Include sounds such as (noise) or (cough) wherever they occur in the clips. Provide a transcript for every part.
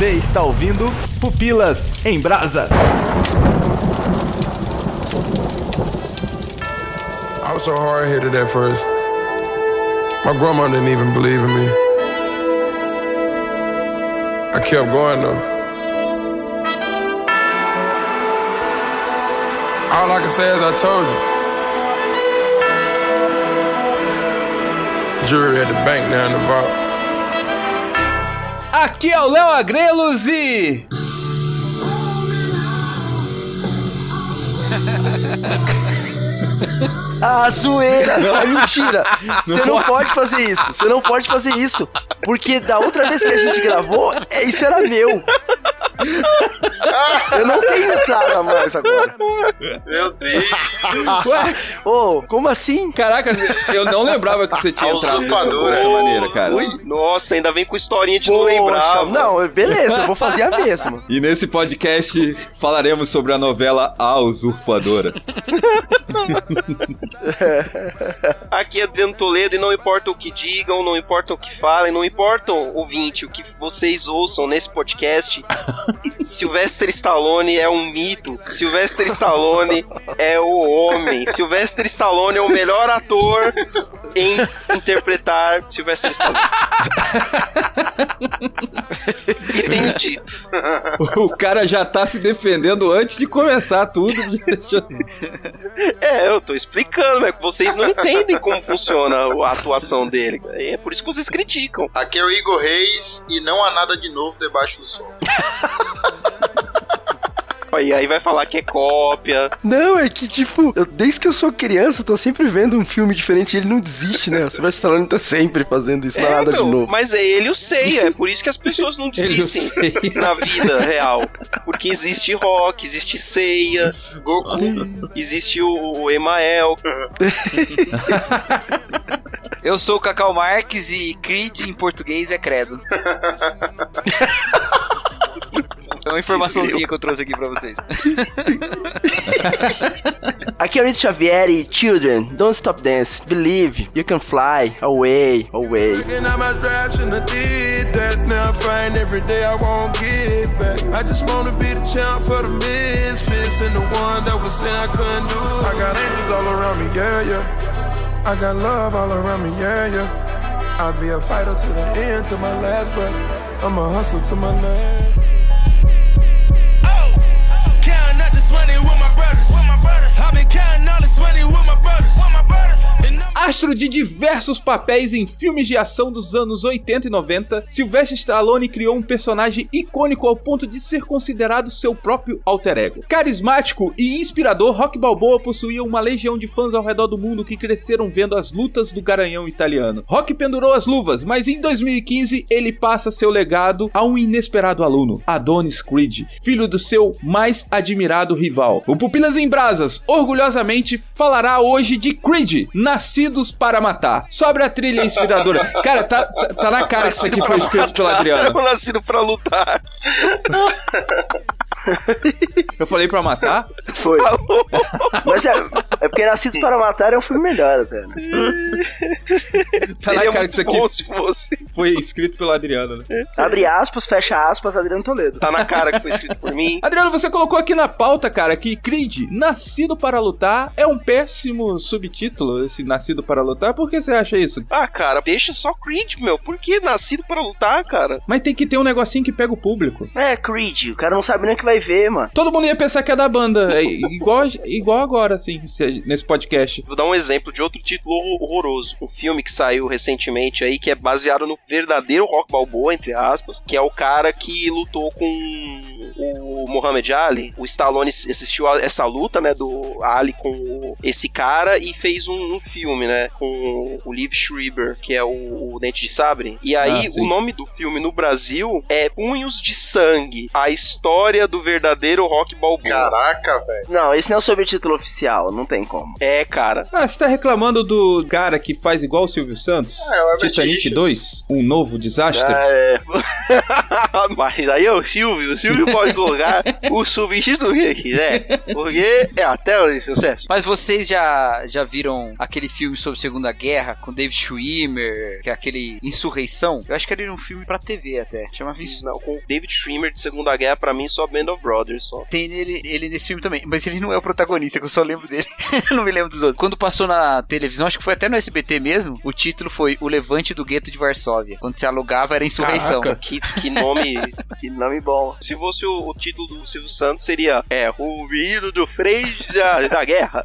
Você está ouvindo Pupilas em Brasa. I was so hard headed at first. My grandma didn't even believe in me. I kept going though. All I can say is I told you. Jury at the bank now in the vault. Aqui é o Léo Agrelos e. (laughs) Ah, zoeira! É mentira! (laughs) Não Você não pode. pode fazer isso! Você não pode fazer isso! Porque da outra vez que a gente gravou, é, isso era meu! Eu não tenho entrada mais agora! Meu Deus. Ué, Ô, como assim? caraca, eu não lembrava que você tinha entrado dessa, usurpadora. dessa maneira, cara. Nossa, ainda vem com historinha de não Poxa, lembrar. Não, beleza, eu vou fazer a mesma. E nesse podcast falaremos sobre a novela A Usurpadora. (laughs) Aqui é Adriano Toledo e não importa o que digam, não importa o que falem, não importa, ouvinte, o que vocês ouçam nesse podcast. (laughs) Sylvester Stallone é um mito. Sylvester Stallone (laughs) é o homem. Sylvester Stallone é o melhor ator em interpretar Sylvester Stallone. (laughs) e tenho dito. O cara já tá se defendendo antes de começar tudo. (laughs) É, eu tô explicando, mas vocês não entendem como funciona a atuação dele. É por isso que vocês criticam. Aqui é o Igor Reis e não há nada de novo debaixo do sol. E aí vai falar que é cópia. Não, é que tipo, eu- desde que eu sou criança, eu tô sempre vendo um filme diferente e ele não desiste, né? O Sylvester Stallone tá sempre fazendo isso, é nada meu, de novo. Mas é ele o Seiya, é por isso que as pessoas não (laughs) desistem na vida real. Porque existe rock, existe Seiya, Goku. existe o, o Emael. (laughs) Eu sou o Cacau Marques e Creed em português é credo. (laughs) É uma informaçãozinha que eu trouxe aqui pra vocês. (laughs) Aqui é o Rito Xavier e Children, Don't Stop Dance, Believe, You Can Fly, Away, Away. I did that. Now I find every day I won't get back. I just wanna be the champ for the misfits and the one that was saying I couldn't do. I got angels all around me, yeah, yeah. I got love all around me, yeah, yeah. I'll be a fighter to the end, to my last breath. I'm a hustle to my last. Astro de diversos papéis em filmes de ação dos anos 80 e 90, Sylvester Stallone criou um personagem icônico ao ponto de ser considerado seu próprio alter ego. Carismático e inspirador, Rock Balboa possuía uma legião de fãs ao redor do mundo que cresceram vendo as lutas do garanhão italiano. Rock pendurou as luvas, mas em 2015 ele passa seu legado a um inesperado aluno, Adonis Creed, filho do seu mais admirado rival. O Pupilas em Brasas, orgulhosamente, falará hoje de Creed, Nascidos para Matar. Sobre a trilha inspiradora. Cara, tá, tá, tá na cara que isso aqui foi escrito pelo Adriano. Eu (laughs) nascido pra lutar. Eu falei pra matar? Foi. Mas é, é porque Nascidos para Matar é um filme melhor, velho. Tá na Seria cara que isso aqui se fosse. foi escrito pelo Adriano, né? Abre aspas, fecha aspas, Adriano Toledo. Tá na cara que foi escrito por mim. Adriano, você colocou aqui na pauta, cara, que Creed, Nascido para Lutar, é um péssimo subtítulo, esse Nascido para Lutar. Por que você acha isso? Ah, cara, deixa só Creed, meu. Por que nascido pra lutar, cara? Mas tem que ter um negocinho que pega o público. É, Creed, o cara não sabe nem o que vai ver, mano. Todo mundo ia pensar que é da banda. É igual, igual agora, assim, se- nesse podcast. Vou dar um exemplo de outro título horror- horroroso. Um filme que saiu recentemente aí, que é baseado no verdadeiro Rock Balboa, entre aspas, que é o cara que lutou com o Muhammad Ali. O Stallone assistiu a essa luta, né, do Ali com o- esse cara e fez um, um filme, né, com o Liv Schreiber, que é o, o Dente de Sabre. E aí, Ah, o nome do filme no Brasil é Punhos de Sangue, a história do verdadeiro Rock Balboa. Caraca, velho. Não, esse não é o subtítulo oficial, não tem como. É, cara. Ah, você tá reclamando do cara que faz igual o Silvio Santos? É, o Herbert Titanic Richards. 2, um novo desastre? Ah, é. (laughs) Mas aí é o Silvio, o Silvio pode colocar o substituto que ele quiser, porque é a tela de sucesso. Mas vocês já, já viram aquele filme sobre a Segunda Guerra com David Schwimmer, que é aquele Insurreição? Eu acho que era um filme pra TV até. Chamava isso. Não, com o David Schwimmer de Segunda Guerra, pra mim, só Band of Brothers, só. Tem ele, ele nesse filme também, mas ele não é o protagonista, que eu só lembro dele. Eu (laughs) não me lembro dos outros. Quando passou na televisão, acho que foi até no SBT mesmo, o título foi O Levante do Gueto de Varsóvia. Quando se alugava era Insurreição. Caraca. Que, que nome, (laughs) que nome bom. Se fosse o, o título do Silvio Santos, seria É, o hino do freio da, da guerra.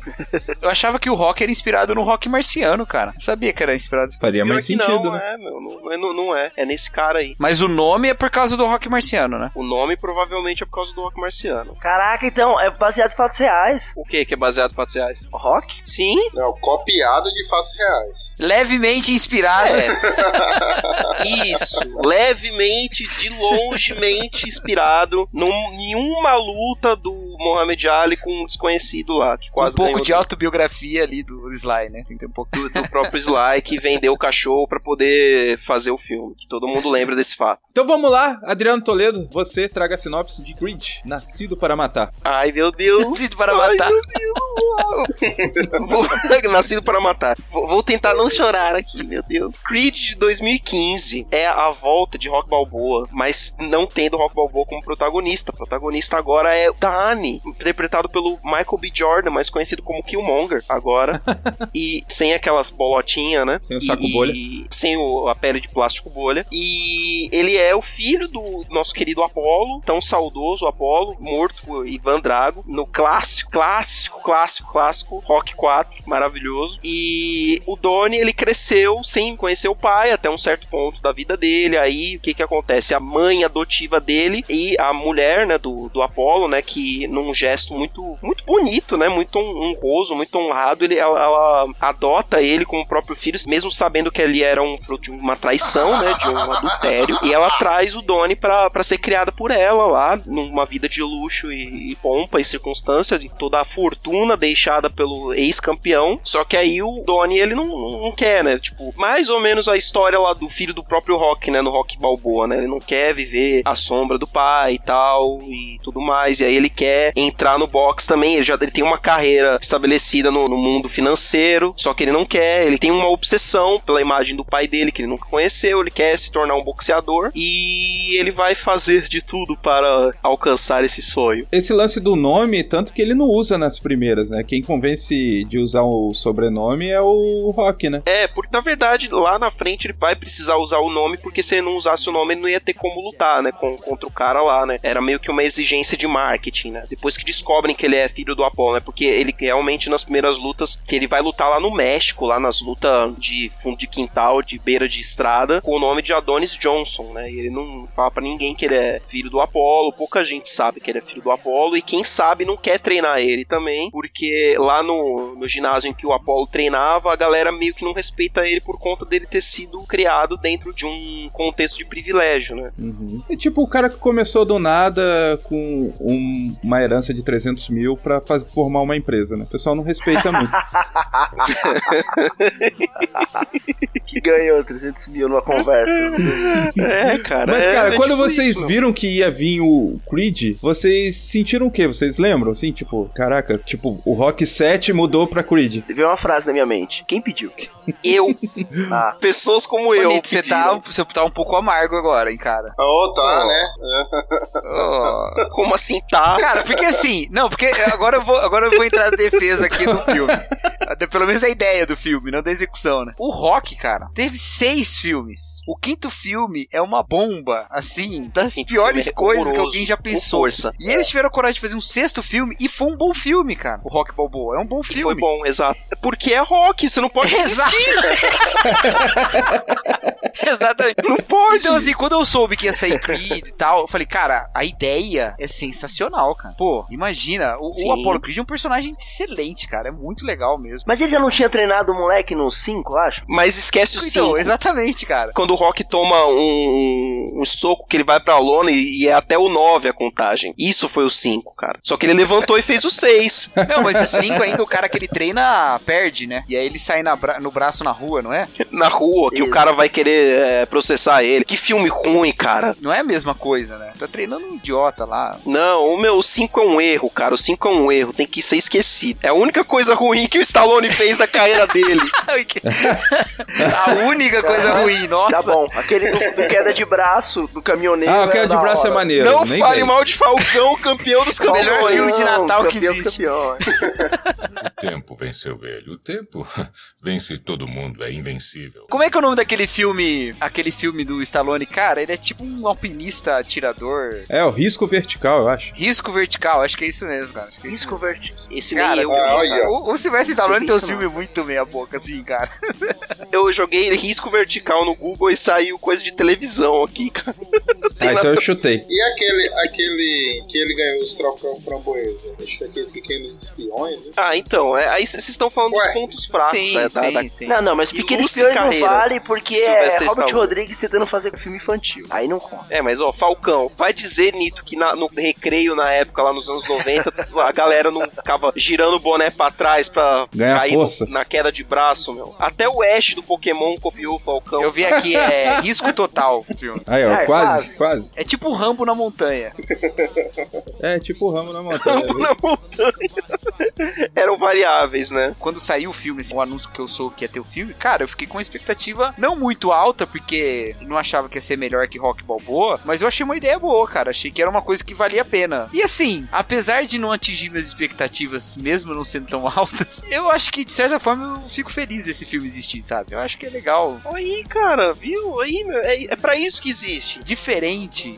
Eu achava que o rock era inspirado no rock marciano, cara. Não sabia que era inspirado. Faria Pior mais sentido, não, né? é, meu, não, é- não, não é. É nesse cara aí. Mas o nome é por causa do rock marciano, né? O nome provavelmente é por causa do rock marciano. Caraca, então, é baseado em fatos reais. O que que é baseado em fatos reais? Rock? Sim, Não, copiado de fatos reais. Levemente inspirado. (laughs) Isso, levemente, de longemente inspirado num, em uma luta do Muhammad Ali com um desconhecido lá, que Um quase pouco ganhou de autobiografia ali do Sly, né? Tem que ter um pouco. do, do próprio Sly que vendeu o cachorro pra poder fazer o filme. Que todo mundo lembra desse fato. Então vamos lá, Adriano Toledo, você traga a sinopse de Creed, Nascido para Matar. Ai, meu Deus. Nascido para Ai, matar. meu Deus. Vou- (laughs) Nascido para matar. Vou, tentar não chorar aqui, meu Deus. Creed de 2015 é a volta de Rock Balboa, mas não tendo Rock Balboa como protagonista. O protagonista agora é o Danny, interpretado pelo Michael B. Jordan, mais conhecido como Killmonger agora. (laughs) e sem aquelas bolotinhas, né? Sem o saco E- bolha. e sem o- a pele de plástico bolha. E ele é o filho do nosso querido Apolo, tão saudoso Apolo, morto por Ivan Drago, no clássico, clássico, clássico, clássico, Rock 4, maravilhoso. E o Donnie, ele cresceu sem conhecer o pai até um certo ponto da vida dele. Aí, o que que acontece? A mãe adotiva dele e a mulher, né, do, do Apolo, né, que num gesto muito, muito bonito, né, muito hon- honroso, muito honrado, ele, ela, ela adota ele como próprio filho, mesmo sabendo que ele era um fruto de uma traição, né, de um adultério. E ela traz o Donnie pra, pra ser criada por ela lá, numa vida de luxo e, e pompa e circunstância, de toda a fortuna deixada pelo ex-campeão. Só que aí o Donnie, ele não, não quer, né? Tipo, mais ou menos a história lá do filho do próprio Rock, né? No Rock Balboa, né? Ele não quer viver a sombra do pai e tal e tudo mais. E aí ele quer entrar no box também. Ele já ele tem uma carreira estabelecida no, no mundo financeiro, só que ele não quer. Ele tem uma obsessão pela imagem do pai dele que ele nunca conheceu. Ele quer se tornar um boxeador e ele vai fazer de tudo para alcançar esse sonho. Esse lance do nome, tanto que ele não usa nas primeiras, né? Quem convence de usar o sobrenome é o Rock, né? É, porque na verdade lá na frente ele vai precisar usar o nome, porque se ele não usasse o nome ele não ia ter como lutar, né? Com, contra o cara lá, né? Era meio que uma exigência de marketing, né? Depois que descobrem que ele é filho do Apollo, né? Porque ele realmente nas primeiras lutas, que ele vai lutar lá no México, lá nas lutas de fundo de quintal, de beira de estrada, com o nome de Adonis Johnson, né? E ele não fala pra ninguém que ele é filho do Apollo, pouca gente sabe que ele é filho do Apollo, e quem sabe não quer treinar ele também, porque lá no, no ginásio em que o Apollo treinava, a galera meio que não respeita ele por conta dele ter sido criado dentro de um contexto de privilégio, né? É tipo o cara que começou do nada com um- uma herança de 300 mil pra faz- formar uma empresa, né? O pessoal não respeita muito. (laughs) (laughs) Que ganhou 300 mil numa conversa. É, cara. Mas, é- cara, é quando tipo vocês isso. viram que ia vir o Creed, vocês sentiram o quê? Vocês lembram? Assim, tipo, caraca, tipo, o Rock 7 mudou pra Creed. Veio uma frase na minha mente. Quem pediu? (laughs) Eu, Ah, pessoas como eu, Bonito, você tá, pediram. você tá um pouco amargo agora, hein, cara. Oh, tá, Oh. né? Oh. (laughs) Como assim tá? Cara, porque assim, não, porque agora eu vou, agora eu vou entrar na defesa aqui do filme. (laughs) Pelo menos da ideia do filme, não da execução, né? O Rock, cara, teve seis filmes. O quinto filme é uma bomba, assim, das piores é coisas que alguém já pensou. força. E eles tiveram coragem de fazer um sexto filme e foi um bom filme, cara. O Rock Balboa é um bom E filme. foi bom, exato. Porque é rock, você não pode (laughs) Exato. (laughs) Exatamente. Não pode. Então, assim, quando eu soube que ia sair Creed e tal, eu falei, cara, a ideia é sensacional, cara. Pô, imagina, o, Sim. o Apollo Creed é um personagem excelente, cara. É muito legal mesmo. Mesmo. Mas ele já não tinha treinado o moleque no 5, eu acho? Mas esquece o Então, 5. exatamente, cara. Quando o Rock toma um, um soco que ele vai pra lona e, e é até o 9 a contagem. Isso foi o 5, cara. Só que ele levantou e fez o 6. (laughs) Não, mas o 5 ainda, o cara que ele treina perde, né? E aí ele sai na bra- no braço na rua, não é? na rua, que o cara vai querer é, processar ele. Que filme ruim, cara. Não é a mesma coisa, né? Tá treinando um idiota lá. Não, o meu 5 é um erro, cara. O 5 é um erro, tem que ser esquecido. É a única coisa ruim que o Stallone fez na carreira dele. (laughs) a única coisa ruim, nossa. Tá bom. Aquele do, do queda de braço do caminhoneiro. Ah, o queda de braço é hora. maneiro. Não fale mal de Falcão, campeão dos Melhor campeões. filme de Natal que campeão dos existe. campeões. O tempo venceu ele. O tempo (laughs) vence todo mundo, é invencível. Como é que é o nome daquele filme, aquele filme do Stallone? Cara, ele é tipo um alpinista, atirador. É, o risco vertical, eu acho. Risco vertical, acho que é isso mesmo, cara. É Risco verde. Esse Cara, nem eu. Ah, olha. cara. O, o Sylvester Stallone tem um filme muito meia boca, assim, cara. Eu joguei risco vertical no Google e saiu coisa de televisão aqui, cara. Ah, então eu chutei. E aquele, aquele que ele ganhou os troféus framboesa? Acho que é aquele Pequenos Espiões, né? Ah, então, é, aí vocês estão falando Ué. dos pontos fracos, sim, né? da- sim, da- sim. Não, não, mas Pequenos Espiões não vale porque é Sylvester Robert Stallone. Rodrigues tentando fazer filme infantil. Aí não conta. É, mas ó, Falcão, vai dizer, Nito, que na- no recreio na época, lá nos anos 90, (laughs) a galera não ficava girando o boné pra trás pra Ganhar cair no- força. na queda de braço, meu. Até o Ash do Pokémon copiou o Falcão. Eu vi aqui, é Risco Total o filme. Aí, ó, É, quase, quase. É tipo o Rambo na montanha. É, tipo o ramo na montanha. viu? na montanha. Eram variáveis, né? Quando saiu o filme, assim, o anúncio que eu sou que ia ter o filme, cara, eu fiquei com uma expectativa não muito alta, porque não achava que ia ser melhor que Rock Balboa, mas eu achei uma ideia boa, cara. Achei que era uma coisa que valia a pena. E assim, apesar de não atingir minhas expectativas, mesmo não sendo tão (laughs) altas, eu acho que, de certa forma, eu fico feliz desse filme existir, sabe? Eu acho que é legal. Aí, cara, viu? Aí, meu, é, é pra isso que existe. Diferente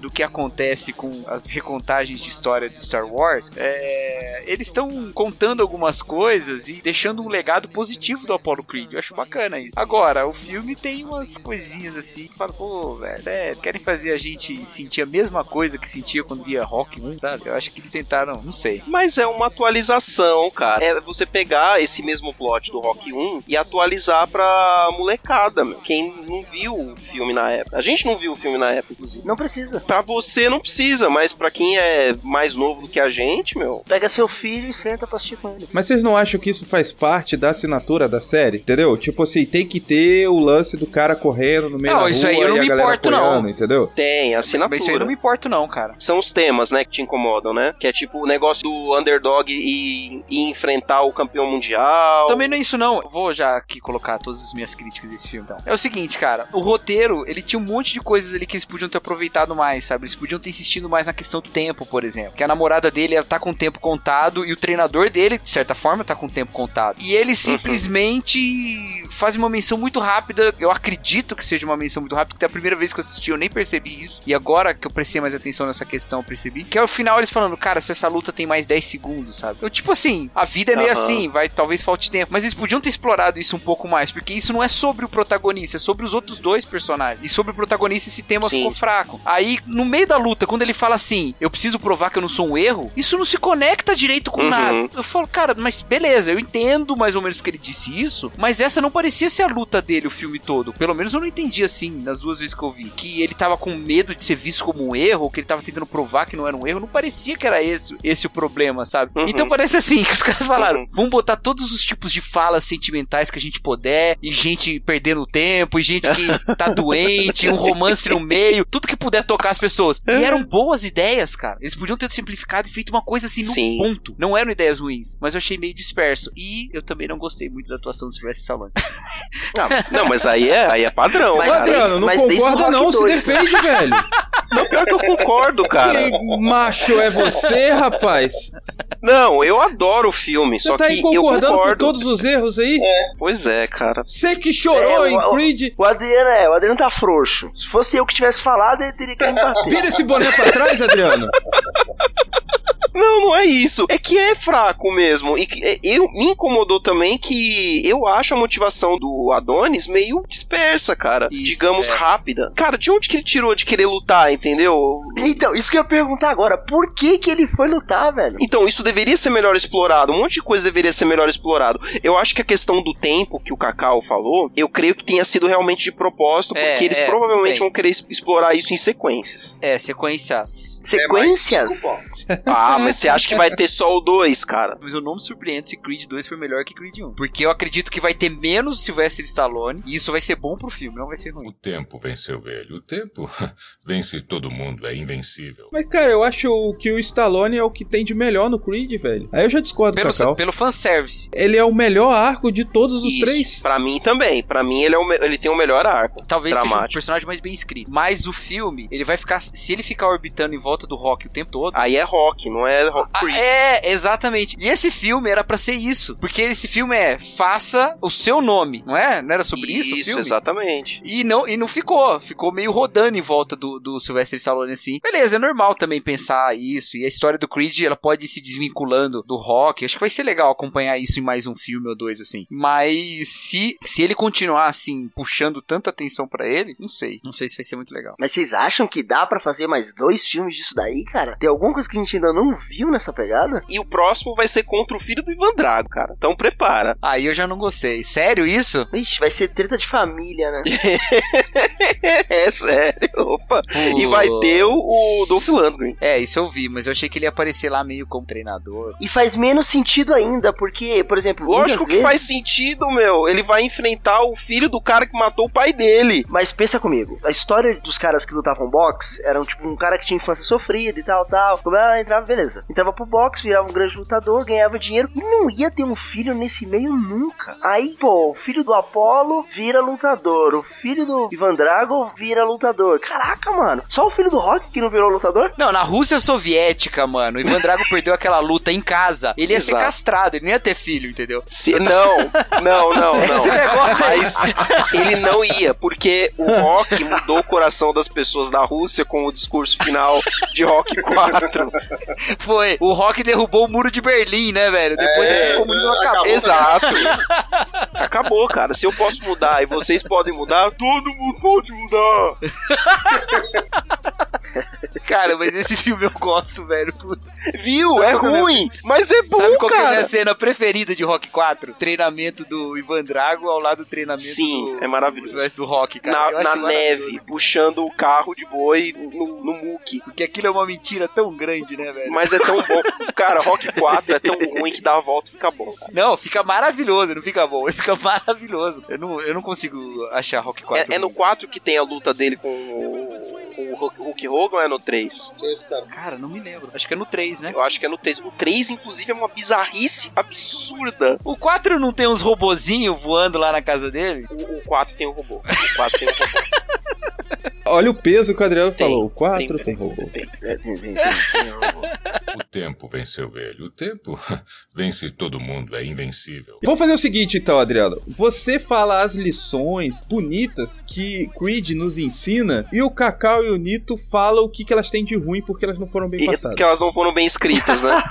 do que acontece com as recontagens de história de Star Wars, é, eles estão contando algumas coisas e deixando um legado positivo do Apollo Creed. Eu acho bacana isso. Agora, o filme tem umas coisinhas assim que fala, pô, velho, é, querem fazer a gente sentir a mesma coisa que sentia quando via Rock 1, sabe? Eu acho que eles tentaram, não sei. Mas é uma atualização, cara. É você pegar esse mesmo plot do Rock 1 e atualizar pra molecada, meu. Quem não viu o filme na época. A gente não viu o filme na época, inclusive. Não precisa. Pra você não precisa, mas pra quem é mais novo do que a gente, meu. Pega seu filho e senta pra assistir com ele. Mas vocês não acham que isso faz parte da assinatura da série? Entendeu? Tipo assim, tem que ter o lance do cara correndo no meio Não, da isso rua aí eu não e a me importo, não. entendeu? Tem, Mas isso aí eu assinatura. não me importo não, cara. São os temas, né, que te incomodam, né? Que é tipo o negócio do underdog e, e enfrentar o campeão mundial. Também não é isso não. Eu vou já aqui colocar todas as minhas críticas desse filme. Então. É o seguinte, cara. O roteiro, ele tinha um monte de coisas ali que eles podiam ter aproveitado mais, sabe? Eles podiam ter insistido mais na questão do tempo, por exemplo. Que a namorada dele ela tá com o tempo contado e o treinador dele, de certa forma, tá com o tempo contado. E eles simplesmente fazem uma menção muito rápida. Eu acredito que seja uma menção muito rápida, porque é a primeira vez que eu assisti eu nem percebi isso. E agora que eu prestei mais atenção nessa questão, eu percebi. Que ao final eles falando, cara, se essa luta tem mais 10 segundos, sabe? Eu, tipo assim, a vida é meio Aham. assim, vai, talvez falte tempo. Mas eles podiam ter explorado isso um pouco mais, porque isso não é sobre o protagonista, é sobre os outros dois personagens. E sobre o protagonista esse tema Sim. ficou fraco. Aí, no meio da luta, quando ele fala assim, eu preciso provar que eu não sou um erro, isso não se conecta direito com Uhum. nada. Eu falo, cara, mas beleza, eu entendo mais ou menos porque ele disse isso, mas essa não parecia ser a luta dele o filme todo. Pelo menos eu não entendi assim, nas duas vezes que eu vi. Que ele tava com medo de ser visto como um erro, ou que ele tava tentando provar que não era um erro. Não parecia que era esse, esse o problema, sabe? Uhum. Então parece assim, que os caras falaram, Uhum. vamos botar todos os tipos de falas sentimentais que a gente puder, e gente perdendo tempo, e gente que tá doente, um romance no meio, tudo que puder tocar as pessoas. E eram boas ideias, cara. Eles podiam ter simplificado e feito uma coisa assim no Sim. ponto. Não eram ideias ruins, mas eu achei meio disperso. E eu também não gostei muito da atuação do Sylvester Stallone. Não, mas aí é, aí é padrão, Mas cara. Adriano, não mas concorda não, se 2, defende, velho. Não, pior que eu concordo, cara. Que macho é você, rapaz? Não, eu adoro o filme, Você só tá que aí eu concordando com concordo. todos os erros aí? Pois é, cara. Você que chorou É, em o- o- Creed. O Adriano é, o Adriano tá frouxo. Se fosse eu que tivesse falado, ele teria que me bater. Vira esse boné pra trás, Adriano. (laughs) Não, não é isso. É que é fraco mesmo. E que- é, eu me incomodou também que eu acho a motivação do Adonis meio dispersa, cara. Isso, Digamos é. rápida. Cara, de onde que ele tirou de querer lutar, entendeu? Então, isso que eu ia perguntar agora. Por que que ele foi lutar, velho? Então, isso deveria ser melhor explorado. Um monte de coisa deveria ser melhor explorado. Eu acho que a questão do tempo que o Cacau falou, eu creio que tenha sido realmente de propósito, É, porque eles é, provavelmente bem. vão querer explorar isso em sequências. É, sequências. Sequências? Ah, mas você acha que vai ter só o 2, cara? Mas eu não me surpreendo se Creed 2 for melhor que Creed 1. Porque eu acredito que vai ter menos Sylvester Stallone. E isso vai ser bom pro filme, não vai ser O ruim. tempo venceu ele. O tempo (laughs) vence todo mundo, é invencível. Mas, cara, eu acho que o Stallone é o que tem de melhor no Creed, velho. Aí eu já discordo do Pelo, Cacau. pelo fanservice. Ele é o melhor arco de todos os Isso, três. Pra mim também. Pra mim ele, é o ele tem o melhor arco. Talvez seja um dramático. personagem mais bem escrito. Mas o filme, ele vai ficar. Se ele ficar orbitando em volta do Rock o tempo todo. Aí é rock, não é rock Ah, Creed. é, exatamente. E esse filme era pra ser isso. Porque esse filme é faça o seu nome, não é? Não era sobre isso, o filme? exatamente. E não, e não ficou. Ficou meio rodando em volta do, do Sylvester Stallone assim. Beleza, é normal também pensar isso. E a história do Creed, ela pode ir se desvinculando do rock. Acho que vai ser legal acompanhar isso em mais um filme ou dois, assim. Mas se, se ele continuar, assim, puxando tanta atenção pra ele, não sei. Não sei se vai ser muito legal. Mas vocês acham que dá pra fazer mais dois filmes disso daí, cara? Tem alguma coisa que a gente ainda não viu nessa pegada? E o próximo vai ser contra o filho do Ivan Drago, cara. Então prepara. (laughs) Aí eu já não gostei. Sério isso? Ixi, vai ser treta de família, né? (laughs) é sério. Opa. E vai ter o, o Dolph Lundgren. É, isso eu vi, mas eu achei que ele ia aparecer lá meio como treinador. E faz menos sentido ainda, porque, por exemplo, Lógico que faz vezes- sentido, meu. Ele vai enfrentar o filho do cara que matou o pai dele. Mas pensa comigo, a história dos caras que lutavam boxe eram tipo um cara que tinha infância sofrida e tal, tal. Como ela entrava, beleza. Entrava pro boxe, virava um grande lutador, ganhava dinheiro e não ia ter um filho nesse meio nunca. Aí, pô, o filho do Apollo vira lutador, o filho do Ivan Drago vira lutador. Caraca, mano, só o filho do Rock que não virou lutador? Não, na Rússia Soviética, mano, o Ivan Drago perdeu aquela luta em casa. Ele ia ser Exato. castrado, ele não ia ter filho, entendeu? Se- não, não, não, (laughs) não. Esse negócio. Mas ele não ia, porque o Rock mudou o coração das pessoas da Rússia com o discurso final de Rock 4. Foi. O Rock derrubou o muro de Berlim, né, velho? Depois É, o comunismo acabou. acabou. Exato. (laughs) Acabou, cara. Se eu posso mudar e vocês podem mudar, todo mundo pode mudar. (laughs) Cara, mas esse filme eu gosto, velho. Putz. Viu? É ruim, mas é bom, Sabe qual que é a minha cara. cena preferida de Rock 4? Treinamento do Ivan Drago ao lado do treinamento Sim, do, é maravilhoso. do, Rock, cara. Na, na neve, puxando o carro de boi no, no muque. Porque aquilo é uma mentira tão grande, né, velho? Mas é tão bom. Cara, Rock 4 é tão ruim que dá a volta e fica bom. cara. Não, fica maravilhoso, não fica bom, (laughs) fica maravilhoso. Eu não, eu não consigo achar Rock 4. É, é no 4 que tem a luta dele com o, o Hulk- Hogan ou é no 3? Que é esse cara? Cara, não me lembro. Acho que é no 3, né? Eu acho que é no 3. O 3, inclusive, é uma bizarrice absurda. O 4 não tem uns robozinhos voando lá na casa dele? O, o 4 tem o robô. O 4 tem o robô. Olha o peso que o Adriano Tem, falou. O 4 tem. tem, robô. Tem. É, vem, vem, vem, vem, robô. O tempo venceu ele. O tempo (laughs) vence todo mundo, é invencível. Vamos fazer o seguinte então, Adriano. Você fala as lições bonitas que Creed nos ensina e o Cacau e o Nito falam o que, que elas têm de ruim porque elas não foram bem E, passadas. porque elas não foram bem escritas, né? (laughs)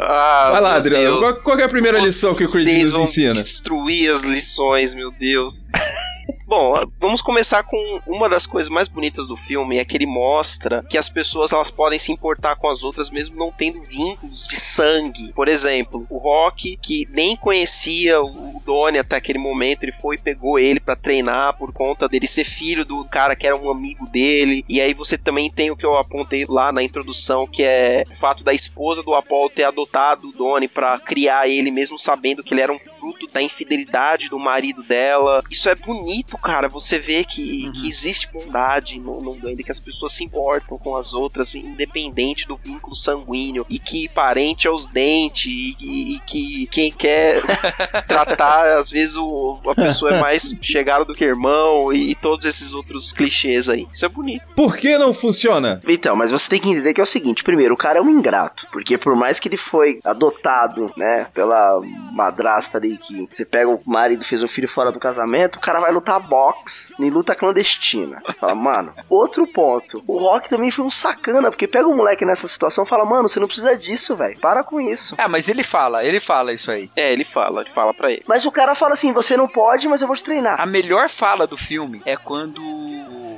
ah, Vai lá, Adriano. Deus. Qual, é a primeira lição que o Creed nos ensina? destruir as lições, meu Deus. (laughs) Bom, vamos começar com uma das coisas mais bonitas do filme, é que ele mostra que as pessoas elas podem se importar com as outras mesmo não tendo vínculos de sangue. Por exemplo, o Rock, que nem conhecia o Donnie até aquele momento, ele foi e pegou ele pra treinar por conta dele ser filho do cara que era um amigo dele. E aí você também tem o que eu apontei lá na introdução, que é o fato da esposa do Apollo ter adotado o Donnie pra criar ele, mesmo sabendo que ele era um fruto da infidelidade do marido dela. Isso é bonito, cara. Você vê que, que existe bondade no, no Duende, que as pessoas se importam com as outras, independente do vínculo sanguíneo, e que parente é os dentes, e, e- e que quem quer (laughs) tratar, às vezes o, a pessoa é mais (laughs) chegada do que irmão, e, e todos esses outros clichês aí. Isso é bonito. Por que não funciona? Então, mas você tem que entender que é o seguinte: primeiro, o cara é um ingrato, porque por mais que ele foi adotado, né, pela madrasta ali que você pega o marido fez um filho fora do casamento, o cara vai lutar boxe em luta clandestina. Fala, mano, outro ponto. O Rock também foi um sacana, porque pega um moleque nessa situação e fala, mano, você não precisa disso, velho. Para com isso. Ah, mas ele fala, ele fala isso aí. É, ele fala, ele fala pra ele. Mas o cara fala assim, você não pode, mas eu vou te treinar. A melhor fala do filme é quando.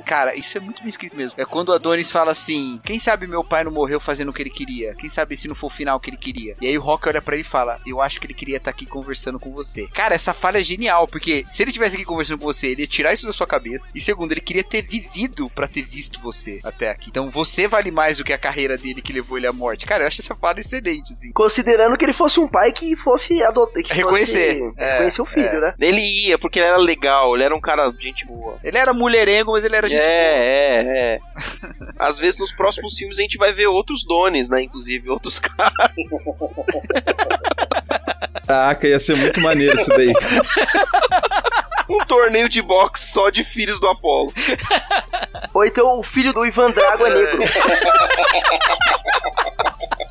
Cara, isso é muito bem escrito mesmo. É quando o Adonis fala assim: Quem sabe meu pai não morreu fazendo o que ele queria? Quem sabe se não for o final que ele queria? E aí o Rock olha pra ele e fala: Eu acho que ele queria estar aqui conversando com você. Cara, essa fala é genial, porque se ele estivesse aqui conversando com você, ele ia tirar isso da sua cabeça. E segundo, ele queria ter vivido pra ter visto você até aqui. Então você vale mais do que a carreira dele que levou ele à morte. Cara, eu acho essa fala excelente, assim. Considerando que ele fosse um pai que fosse adotar. Que Reconhecer. Fosse, É, reconhecer o filho, é. né? Ele ia, porque ele era legal, ele era um cara de gente boa. Ele era mulherengo, mas ele era gente boa. É, é, é. Às vezes nos próximos filmes a gente vai ver outros dones, né? Inclusive, outros (laughs) caras. Caraca, ia ser muito maneiro isso daí. Um torneio de boxe só de filhos do Apolo. Ou então o filho do Ivan Drago é negro.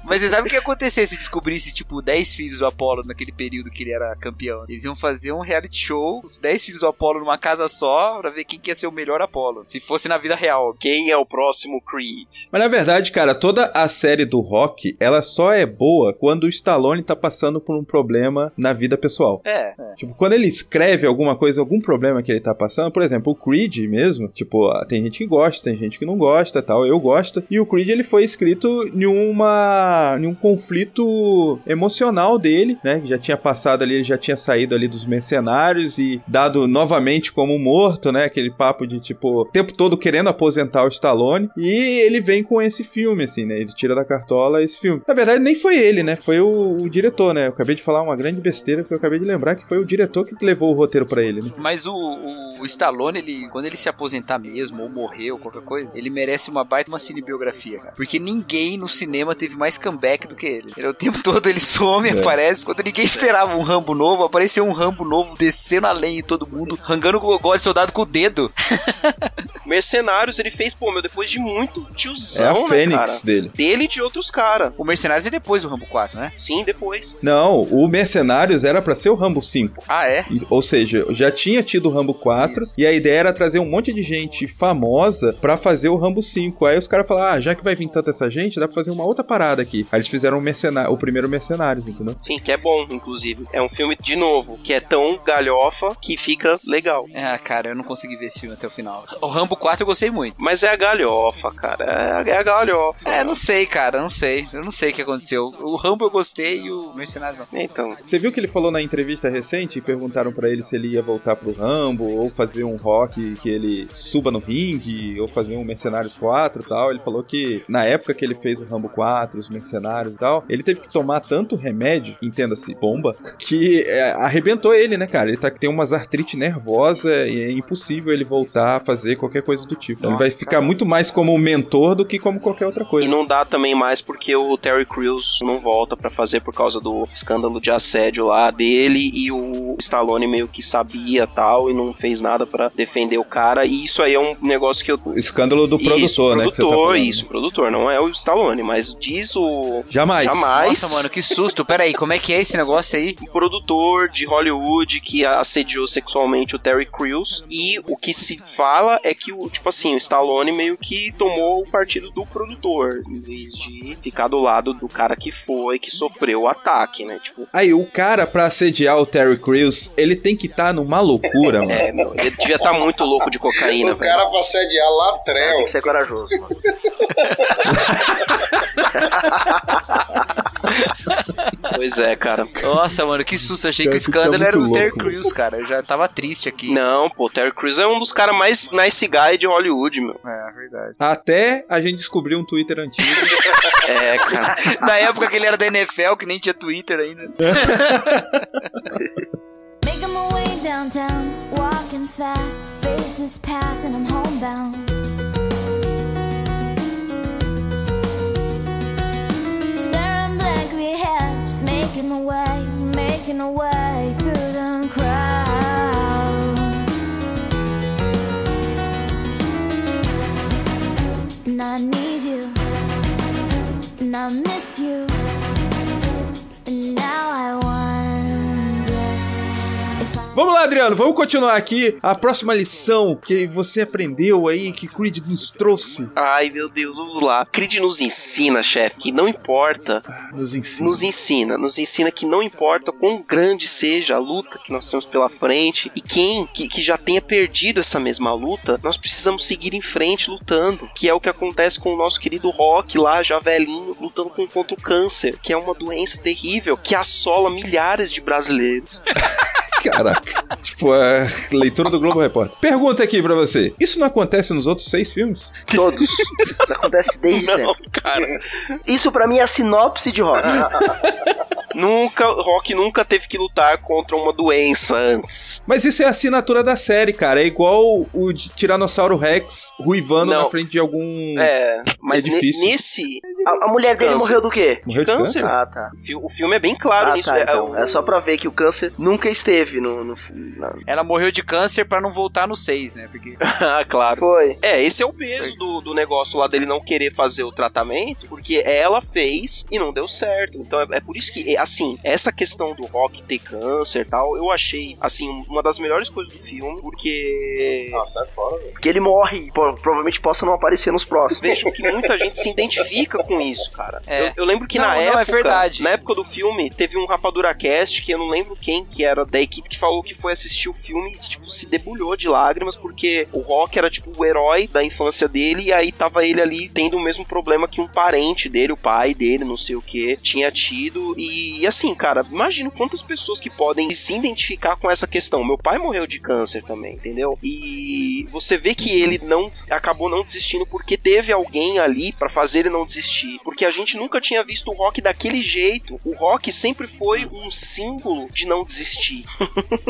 Mas você sabe o que ia acontecer se descobrisse, tipo, 10 filhos do Apollo naquele período que ele era campeão? Eles iam fazer um reality show, os 10 filhos do Apollo numa casa só, pra ver quem que ia ser o melhor Apollo. Se fosse na vida real. Quem é o próximo Creed? Mas na verdade, cara, toda a série do Rock, ela só é boa quando o Stallone tá passando por um problema na vida pessoal. É, é. Tipo, quando ele escreve alguma coisa, algum problema que ele tá passando, por exemplo, o Creed mesmo, tipo, ah, tem gente que gosta, tem gente que não gosta, tal, eu gosto. E o Creed ele foi escrito em uma em um conflito emocional dele, né? Que já tinha passado ali, ele já tinha saído ali dos mercenários e dado novamente como morto, né? Aquele papo de tipo, o tempo todo querendo aposentar o Stallone. E ele vem com esse filme, assim, né? Ele tira da cartola esse filme. Na verdade, nem foi ele, né? Foi o, o diretor, né? Eu acabei de falar uma grande besteira, porque eu acabei de lembrar que foi o diretor que levou o roteiro pra ele, né? Mas o, o, o Stallone, ele, quando ele se aposentar mesmo, ou morrer, ou qualquer coisa, ele merece uma baita uma cinebiografia, cara. Porque ninguém no cinema teve mais comeback do que ele. Ele o tempo todo ele some, É. aparece. Quando ninguém esperava um Rambo novo, apareceu um Rambo novo descendo a lenha em todo mundo, rangando o gol de soldado com o dedo. (laughs) Mercenários, ele fez, pô, meu, depois de muito É tiozão, a né, Fênix cara? dele. Dele e de outros caras. O Mercenários é depois do Rambo 4, né? Sim, depois. Não, o Mercenários era pra ser o Rambo 5. Ah, é? Ou seja, já tinha tido o Rambo 4 e a ideia era trazer um monte de gente famosa pra fazer o Rambo 5. Aí os caras falaram: ah, já que vai vir tanta essa gente, dá pra fazer uma outra parada aqui. Aí eles fizeram o, o primeiro Mercenários, entendeu? Sim, que é bom, inclusive. É um filme, de novo, que é tão galhofa que fica legal. Ah, cara, eu não consegui ver esse filme até o final. O Rambo 4 eu gostei muito. Mas é a galhofa, cara. É, é a galhofa. É, não sei, cara, não sei. Eu não sei o que aconteceu. O Rambo eu gostei e o Mercenários não. Então, Você viu que ele falou na entrevista recente? Perguntaram pra ele se ele ia voltar pro Rambo ou fazer um rock que ele suba no ringue ou fazer um Mercenários 4 e tal. Ele falou que na época que ele fez o Rambo 4, os Mercenários e tal, ele teve que tomar tanto remédio, entenda-se, bomba, que é, arrebentou ele, né, cara? Ele tá, tem umas artrite nervosa e é impossível ele voltar a fazer qualquer coisa do tipo. ele Nossa, vai ficar muito mais como mentor do que como qualquer outra coisa. E não dá também mais porque o Terry Crews não volta pra fazer por causa do escândalo de assédio lá dele e o Stallone meio que sabia tal e não fez nada pra defender o cara. E isso aí é um negócio que eu. O escândalo do produtor, isso, né? tá produtor, falando. isso, produtor, não é o Stallone, mas diz o. Jamais. Jamais. Nossa, mano, que susto. Pera aí, como é que é esse negócio aí? um produtor de Hollywood que assediou sexualmente o Terry Crews e o que se fala é que o tipo assim, o Stallone meio que tomou o partido do produtor em vez de ficar do lado do cara que foi que sofreu o ataque, né? Tipo, Aí, o cara, pra assediar o Terry Crews, ele tem que estar numa loucura, (laughs) mano. é, não, ele devia estar muito louco de cocaína, o velho. cara pra sediar Tem Latrell. que ser corajoso, mano. (laughs) Pois é, cara. Nossa, mano, que susto. Achei que o escândalo era muito do Terry. Crews, cara. Eu já tava triste aqui. Não, pô, o Terry Crews é um dos caras mais nice guy de Hollywood, meu. É, verdade. Até a gente descobrir um Twitter antigo. (laughs) É, cara. Na época que ele era da NFL, que nem tinha Twitter ainda. (laughs) Making my way downtown, walking fast, faces pass and I'm homebound. Just making a way, making a way through the crowd. And I need you, and I miss you, and now I wonder. Vamos lá, Adriano, vamos continuar aqui. A próxima lição que você aprendeu aí, que Creed nos trouxe, Ai, meu Deus, vamos lá. Creed nos ensina, chefe, que não importa. nos ensina. Nos ensina, nos ensina que não importa quão grande seja a luta que nós temos pela frente e quem que, que já tenha perdido essa mesma luta, nós precisamos seguir em frente lutando. Que é o que acontece com o nosso querido Rock lá, já velhinho, lutando com, contra o câncer, que é uma doença terrível que assola milhares de brasileiros. (laughs) Caraca. (laughs) tipo, a leitura do Globo Repórter. Pergunta aqui pra você. Isso não acontece nos outros seis filmes? Todos. Isso acontece desde Não, sempre. cara. Isso pra mim é a sinopse de rock. (laughs) Nunca, Rock nunca teve que lutar contra uma doença antes. Mas isso é a assinatura da série, cara. É igual o de Tiranossauro Rex ruivando Não. na frente de algum. É, mas difícil. nesse A, a mulher dele Câncer. morreu do quê? Morreu de câncer. Ah, tá. o fi- o filme é bem claro Ah, nisso. tá, é, então. o- É só pra ver que o câncer nunca esteve no... no, no- Ela morreu de câncer pra não voltar no 6, né? Porque (laughs) Ah, claro. Foi. É, esse é o peso do, do negócio lá dele não querer fazer o tratamento, porque ela fez e não deu certo. Então é, é por isso que, é, assim, essa questão do Rock ter câncer e tal, eu achei, assim, uma das melhores coisas do filme, porque. Nossa, é fora, velho. Porque ele morre e provavelmente possa não aparecer nos próximos. Vejam que muita gente se identifica com isso, cara. É. Eu, eu lembro que Não, na não, é época, verdade. na época do filme, teve um Rapadura Cast que eu não lembro quem que era da equipe que falou que foi assistir o filme e tipo se debulhou de lágrimas porque o Rock era tipo o herói da infância dele e aí tava ele ali tendo o mesmo problema que um parente dele, o pai dele, não sei o que, tinha tido e, assim, cara, imagino quantas pessoas que podem se identificar com essa questão. Meu pai morreu de câncer também, entendeu? E você vê que ele não acabou não desistindo porque teve alguém ali pra fazer ele não desistir, porque a gente nunca tinha visto o Rock daquele jeito. O Rock sempre foi um símbolo de não desistir. (laughs)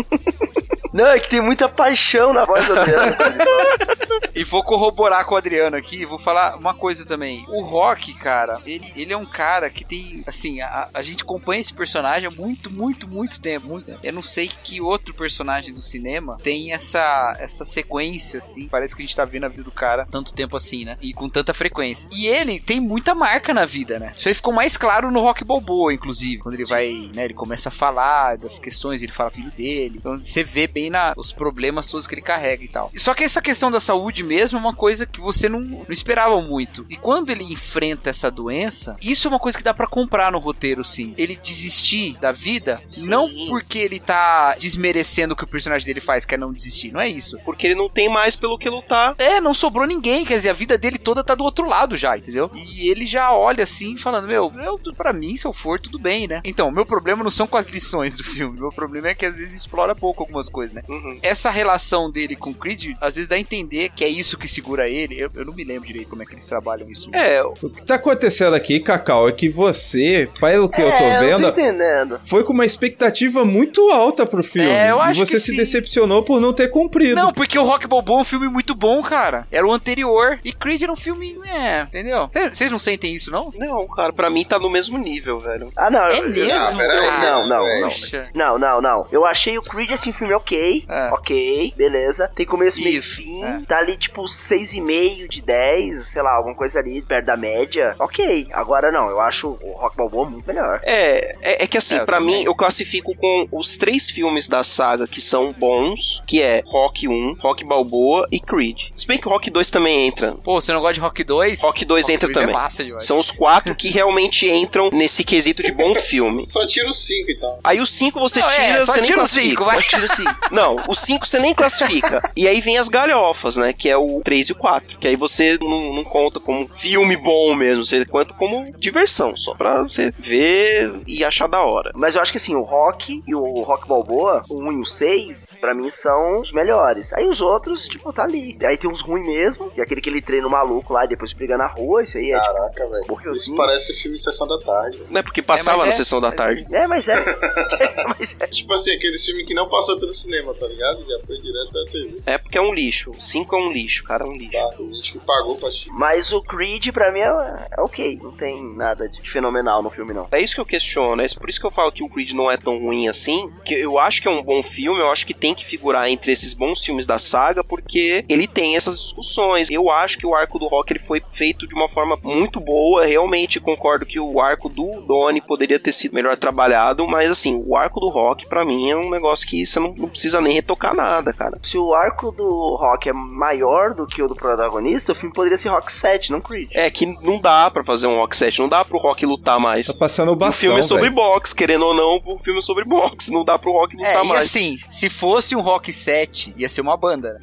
Não, é que tem muita paixão na voz dela. (laughs) E vou corroborar com o Adriano aqui, vou falar uma coisa também. O Rock, cara, ele, ele é um cara que tem, assim, a, a gente acompanha esse personagem há muito, muito, muito tempo. Muito, eu não sei que outro personagem do cinema tem essa, essa sequência, assim. Parece que a gente tá vendo a vida do cara tanto tempo assim, né? E com tanta frequência. E ele tem muita marca na vida, né? Isso aí ficou mais claro no Rock Balboa, inclusive. Quando ele vai, né, ele começa a falar das questões, ele fala filho dele. Então você vê bem na, os problemas todos que ele carrega e tal. Só que essa questão da saúde mesmo é uma coisa que você não, não esperava muito. E quando ele enfrenta essa doença, isso é uma coisa que dá pra comprar no roteiro, sim. Ele desistir da vida, Sim. não porque ele tá desmerecendo o que o personagem dele faz, que é não desistir, não é isso. Porque ele não tem mais pelo que lutar. É, não sobrou ninguém, quer dizer, a vida dele toda tá do outro lado já, entendeu? E ele já olha assim, falando, meu, eu, pra mim, se eu for, tudo bem, né? Então, meu problema não são com as lições do filme, meu problema é que às vezes explora pouco algumas coisas, né? Uhum. Essa relação dele com o Creed, às vezes dá a entender que é isso que segura ele. Eu, eu não me lembro direito como é que eles trabalham isso. É, O que tá acontecendo aqui, Cacau, é que você, pelo que eu tô É, eu vendo, tô entendendo. foi com uma expectativa muito alta pro filme. É, eu acho e você que se sim. decepcionou por não ter cumprido. Não, porque o Rock Balboa é um filme muito bom, cara. Era o anterior. E Creed era um filme, é, entendeu? Vocês não sentem isso, não? não, cara, pra mim tá no mesmo nível, velho. Ah, não. É eu- mesmo, cara? Não, não, não. Poxa. Não, não, não. Eu achei o Creed, assim, filme ok. É. Ok, beleza. Tem começo, meio e fim. é. Tá ali, tipo, 6,5 de 10, sei lá, alguma coisa ali, perto da média. Ok. Agora, não, eu acho o Rock Balboa muito melhor. É, é, é que assim, É, também. mim, eu classifico com os três filmes da saga que são bons, que é Rock 1, Rock Balboa e Creed. Se bem que o Rock 2 também entra. Pô, você não gosta de Rock 2? Rock 2 entra Creed também. É massa. São os quatro que realmente entram nesse quesito de bom filme. Só tira os cinco então. Aí os cinco você Não, tira, é, só você nem tira os classifica. cinco, vai. Tiro sim. Não, os cinco você nem classifica. E aí vem as galhofas, né? Que é o 3 e o 4. Que aí você não, não conta como filme bom mesmo. Você conta como diversão, só pra você ver e achar da hora. Mas eu acho que assim, o Rock e o Rock Balboa, o 1 e o 6, pra mim são os melhores. Aí os outros, tipo, tá ali. Aí tem uns ruins mesmo, que é aquele que ele treina o maluco lá e depois briga na rua, isso aí é tipo. Caraca, velho. Morreu Isso parece filme Sessão da Tarde. velho. Não é porque passava mas na é- sessão da tarde. É, mas é. (laughs) (laughs) mas é. Tipo assim, aquele filme que não passou pelo cinema, tá ligado? Já foi direto. pela TV. É porque é um lixo. O 5 é um lixo, cara, é um lixo. Tá, o gente que pagou pra assistir. Mas o Creed, pra mim, é, é ok. Não tem nada de fenomenal no filme, não. É isso que eu questiono, é por isso que eu falo que o Creed não é tão ruim assim, que eu acho que é um bom filme, eu acho que tem que figurar entre esses bons filmes da saga, porque ele tem essas discussões. Eu acho que o arco do Rock ele foi feito de uma forma muito boa, realmente concordo que o arco do Donnie poderia ter sido melhor trabalhado, mas assim, o arco do Rock pra mim é um negócio que você não, não precisa nem retocar nada, cara. Se o arco do Rock é maior do que o do protagonista, o filme poderia ser Rock 7, não Creed. É que não dá pra fazer um Rock 7, não dá pro Rock lutar mais. Tá passando o O bastão, filme é sobre velho. boxe, querendo ou não, o filme é sobre boxe, não dá pro Rock É, lutar e mais. assim, se fosse um Rock 7, ia ser uma banda. né?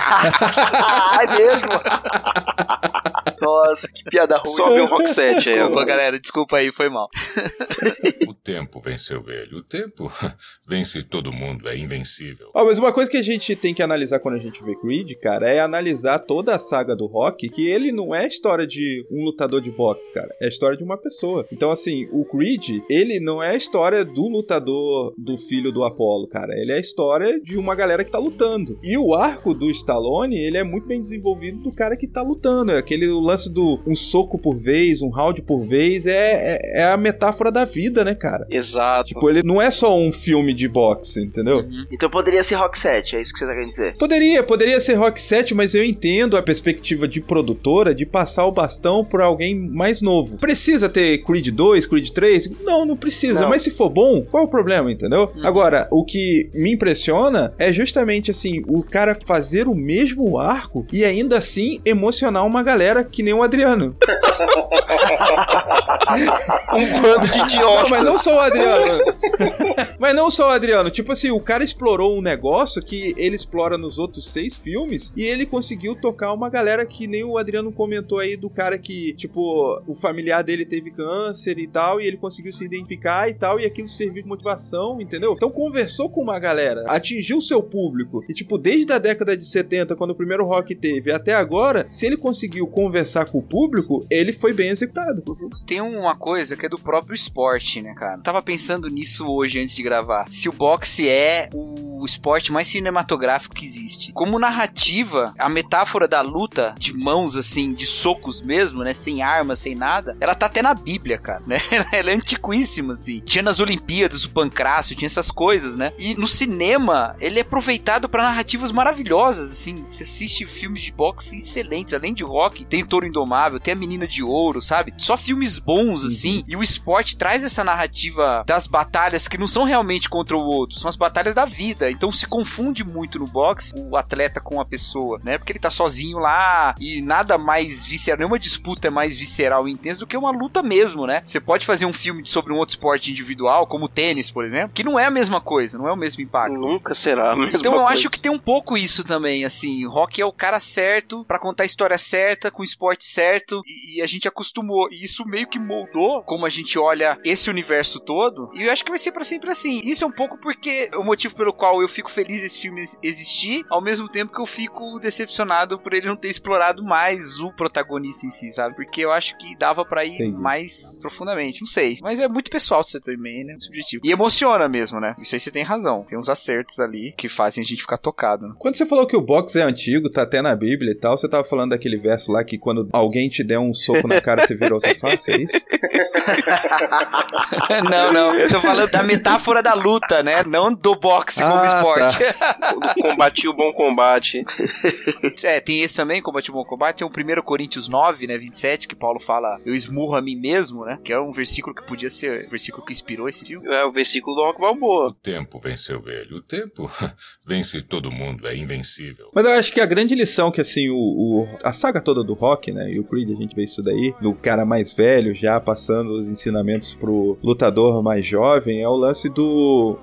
Ah, (laughs) é mesmo? Nossa, que piada ruim. Sobe o Rock 7 aí Desculpa, galera, desculpa aí, foi mal. O tempo venceu ele. O tempo (laughs) vence todo mundo, é invencível. Ó, mas uma coisa que a gente tem que analisar quando a gente vê Creed, cara, é analisar toda a saga do Rock, que ele não é história de um lutador de boxe, cara. É a história de uma pessoa. Então, assim, o Creed, ele não é a história do lutador do filho do Apollo, cara. Ele é a história de uma galera que tá lutando. E o arco do Stallone, ele é muito bem desenvolvido do cara que tá lutando. É aquele lance do um soco por vez, um round por vez, é, é, é a metáfora da vida, né, cara? Exato. Tipo, ele não é só um filme de boxe, entendeu? Então poderia ser Rock 7, é isso que você tá querendo dizer. Poderia, poderia ser Rock 7, mas eu entendo a perspectiva de produtora de passar o bastão pra alguém mais novo. Precisa ter Creed 2, Creed 3? Não, não precisa. Não. Mas se for bom, qual é o problema, entendeu? Agora, o que me impressiona é justamente assim, o cara fazer o mesmo arco e ainda assim emocionar uma galera que nem o Adriano. (laughs) Um bando de Não, idiotas. mas não só o Adriano. Mas não só Adriano. Tipo assim, o cara explorou um negócio que ele explora nos outros seis filmes e ele conseguiu tocar uma galera que nem o Adriano comentou aí do cara que, tipo, o familiar dele teve câncer e tal, e ele conseguiu se identificar e tal, e aquilo serviu de motivação, entendeu? Então conversou com uma galera, atingiu seu público. E, tipo, desde a década de 70, quando o primeiro rock teve, até agora, se ele conseguiu conversar com o público, ele foi bem executado. Tem uma coisa que é do próprio esporte, né, cara? Tava pensando nisso hoje antes de gravar. Se o boxe é o esporte mais cinematográfico que existe. Como narrativa, a metáfora da luta de mãos, assim, de socos mesmo, né? Sem armas, sem nada, ela tá até na Bíblia, cara, né? (laughs) Ela é antiquíssima, assim. Tinha nas Olimpíadas o Pancrácio, tinha essas coisas, né? E no cinema, ele é aproveitado pra narrativas maravilhosas, assim. Você assiste filmes de boxe excelentes, além de rock, tem o Touro Indomável, tem a Menina de Ouro, sabe? Só filmes bons, assim. E o esporte traz essa narrativa das batalhas que não são realmente contra o outro, são as batalhas da vida. Então se confunde muito no boxe o atleta com a pessoa, né? Porque ele tá sozinho lá e nada mais visceral, nenhuma disputa é mais visceral e intensa do que uma luta mesmo, né? Você pode fazer um filme sobre um outro esporte individual, como o tênis, por exemplo, que não é a mesma coisa, não é o mesmo impacto. Nunca será a mesma Então eu coisa. acho que tem um pouco isso também, assim, o rock é o cara certo pra contar a história certa, com o esporte certo, e, e a gente acostumou, e isso meio que moldou como a gente olha esse universo todo, e eu acho que vai ser pra sempre assim. Isso é um pouco porque o motivo pelo qual eu fico feliz esse filme existir, ao mesmo tempo que eu fico decepcionado por ele não ter explorado mais o protagonista em si, sabe? Porque eu acho que dava pra ir Entendi. mais profundamente, não sei. Mas é muito pessoal isso também, né? Subjetivo. E emociona mesmo, né? Isso aí você tem razão. Tem uns acertos ali que fazem a gente ficar tocado, né? Quando você falou que o boxe é antigo, tá até na Bíblia e tal, você tava falando daquele verso lá que quando alguém te der um soco na cara, você vira outra face, é isso? (laughs) (laughs) não, não. Eu tô falando da metáfora da luta, né? Não do boxe como Ah, esporte. (laughs) Do combati o bom combate. É, tem esse também, combate o bom combate. Tem o 1 Coríntios 9, né, 27, que Paulo fala, eu esmurro a mim mesmo, né? Que é um versículo que podia ser o versículo que inspirou esse filme. É o versículo do Rock Balboa. O tempo venceu ele. O tempo (laughs) vence todo mundo, é invencível. Mas eu acho que a grande lição que, assim, o, o- a saga toda do rock, né, e o Creed, a gente vê isso daí, do cara mais velho já passando os ensinamentos pro lutador mais jovem, é o lance do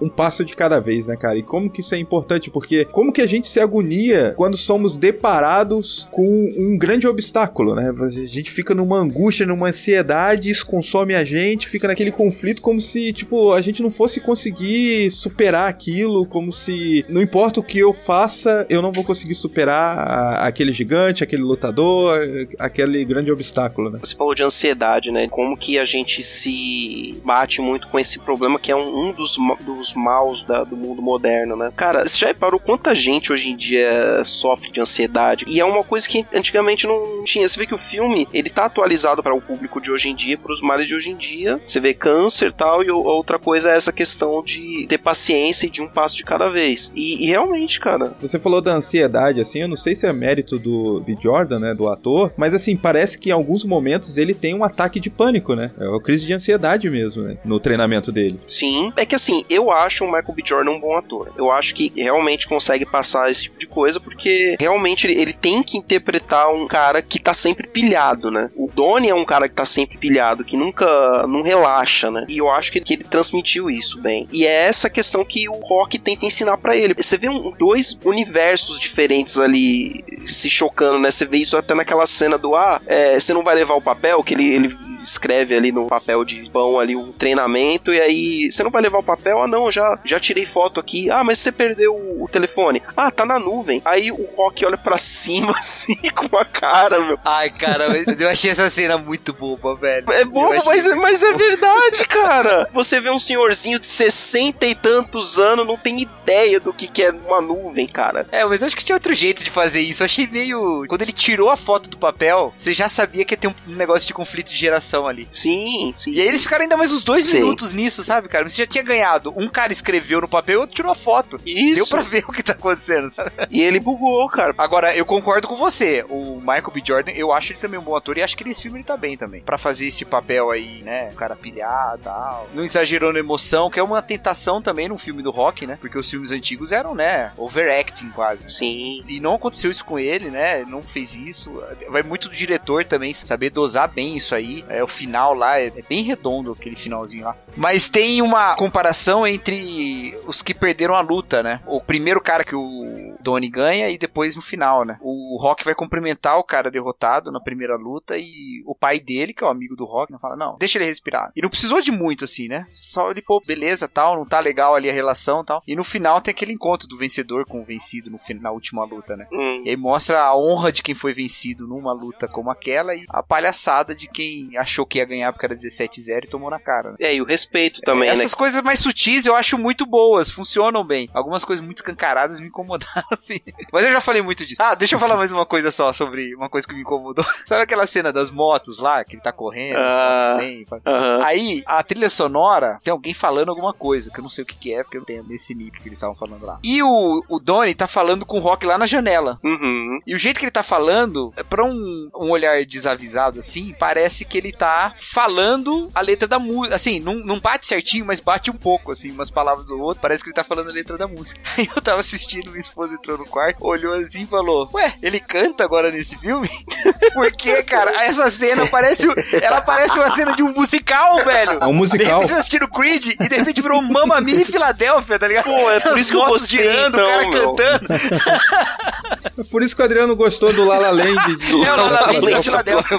um passo de cada vez, né, cara? E como que isso é importante, porque como que a gente se agonia quando somos deparados com um grande obstáculo, né? A gente fica numa angústia, numa ansiedade, isso consome a gente, fica naquele conflito como se, tipo, a gente não fosse conseguir superar aquilo, como se não importa o que eu faça, eu não vou conseguir superar a- aquele gigante, aquele lutador, a- aquele grande obstáculo, né? Você falou de ansiedade, né? Como que a gente se bate muito com esse problema que é um, um dos, dos maus da- do mundo moderno, né? Cara, você já reparou quanta gente hoje em dia sofre de ansiedade? E é uma coisa que antigamente não tinha. Você vê que o filme, ele tá atualizado para o público de hoje em dia, para os males de hoje em dia. Você vê câncer e tal, e outra coisa é essa questão de ter paciência e de um passo de cada vez. E, e realmente, cara, Você falou da ansiedade, assim, eu não sei se é mérito do B. Jordan, né, do ator, mas assim, parece que em alguns momentos ele tem um ataque de pânico, né? É uma crise de ansiedade mesmo, né, no treinamento dele. Sim. É que assim, eu acho o Michael B. Jordan um bom ator. Eu acho que realmente consegue passar esse tipo de coisa, porque realmente ele, ele tem que interpretar um cara que tá sempre pilhado, né? O Donnie é um cara que tá sempre pilhado, que nunca não relaxa, né? E eu acho que, que ele transmitiu isso bem. E é essa questão que o Rock tenta ensinar pra ele. Você vê um- dois universos diferentes ali se chocando, né? Você vê isso até naquela cena do ah, é, você não vai levar o papel, que ele, ele escreve ali no papel de pão ali o treinamento, e aí você não vai levar o papel? Ah, não, já, já tirei foto aqui. Ah, mas você perdeu o, o telefone. Ah, tá na nuvem. Aí o Rock olha pra cima (laughs) assim, com a cara, meu. Ai, cara, eu achei essa cena muito boba, velho. É bobo, achei- mas, é- mas é verdade, (laughs) cara. Você vê um senhorzinho de 60 e tantos anos, não tem ideia do que, que é uma nuvem, cara. É, mas eu acho que tinha outro jeito de fazer isso. Eu achei meio. Quando ele tirou a foto do papel, você já sabia que ia ter um negócio de conflito de geração ali. Sim, sim. E aí eles ficaram ainda mais uns dois Sim. minutos nisso, sabe, cara? Você já tinha ganhado. Um cara escreveu no papel e outro tirou a foto. Isso. Deu pra ver o que tá acontecendo, sabe? E ele bugou, cara. Agora, eu concordo com você. O Michael B. Jordan, eu acho ele também um bom ator e acho que nesse filme ele tá bem também. Pra fazer esse papel aí, né? O cara pilhar e tal. Não exagerou na emoção, que é uma tentação também num filme do rock, né? Porque os filmes antigos eram, né? Overacting quase. Sim. E não aconteceu isso com ele, né? Não fez isso. Vai muito do diretor também saber dosar bem isso aí. É, o final lá é, é bem redondo, aquele finalzinho lá. Mas tem uma comparação entre os que perderam a luta, né? O primeiro cara que o Donnie ganha e depois no final, né? O Rock vai cumprimentar o cara derrotado na primeira luta e o pai dele, que é o amigo do Rock, não fala, não, deixa ele respirar. E não precisou de muito, assim, né? Só ele, pô, beleza, tal, não tá legal ali a relação tal. E no final tem aquele encontro do vencedor com o vencido no, fin- na última luta, né? Hum. E aí mostra a honra de quem foi vencido numa luta como aquela e a palhaçada de quem achou que ia ganhar porque era 17-0 e tomou na cara. Né? É, e o respeito também, né? Essas coisas mais sutis eu acho muito boas, funcionam bem. Algumas coisas muito escancaradas me incomodaram, (laughs) assim. Mas eu já falei muito disso. Ah, deixa eu falar mais uma coisa só sobre uma coisa que me incomodou. (laughs) Sabe aquela cena das motos lá, que ele tá correndo, Ah. vem, faz- Aham. Aí, a trilha sonora, tem alguém falando alguma coisa, que eu não sei o que, que é, porque eu não tenho nesse nível que eles estavam falando lá. E o, o Donnie tá falando com o Rock lá na janela. Uhum. E o jeito que ele tá falando, é pra um, um olhar desavisado assim, parece que ele tá falando a letra da música. Assim, não, não bate certinho, mas bate um pouco, assim, umas palavras ou outras. Parece que ele tá falando a letra da música. (laughs) Aí eu tava assistindo, minha esposa entrou no quarto, olhou assim e falou: Ué, ele canta agora nesse filme? (laughs) Porque, cara, essa cena parece. Ela parece uma cena de um musical, velho. É um musical. De repente você assistindo Creed e de repente virou Mamma Mia em Filadélfia, tá ligado? Pô, é por isso que eu gostei, girando, então, o cara meu. cantando. (laughs) É por isso que o Adriano gostou do Lala Land. De... É o Lala Land Land de de Filadélfia.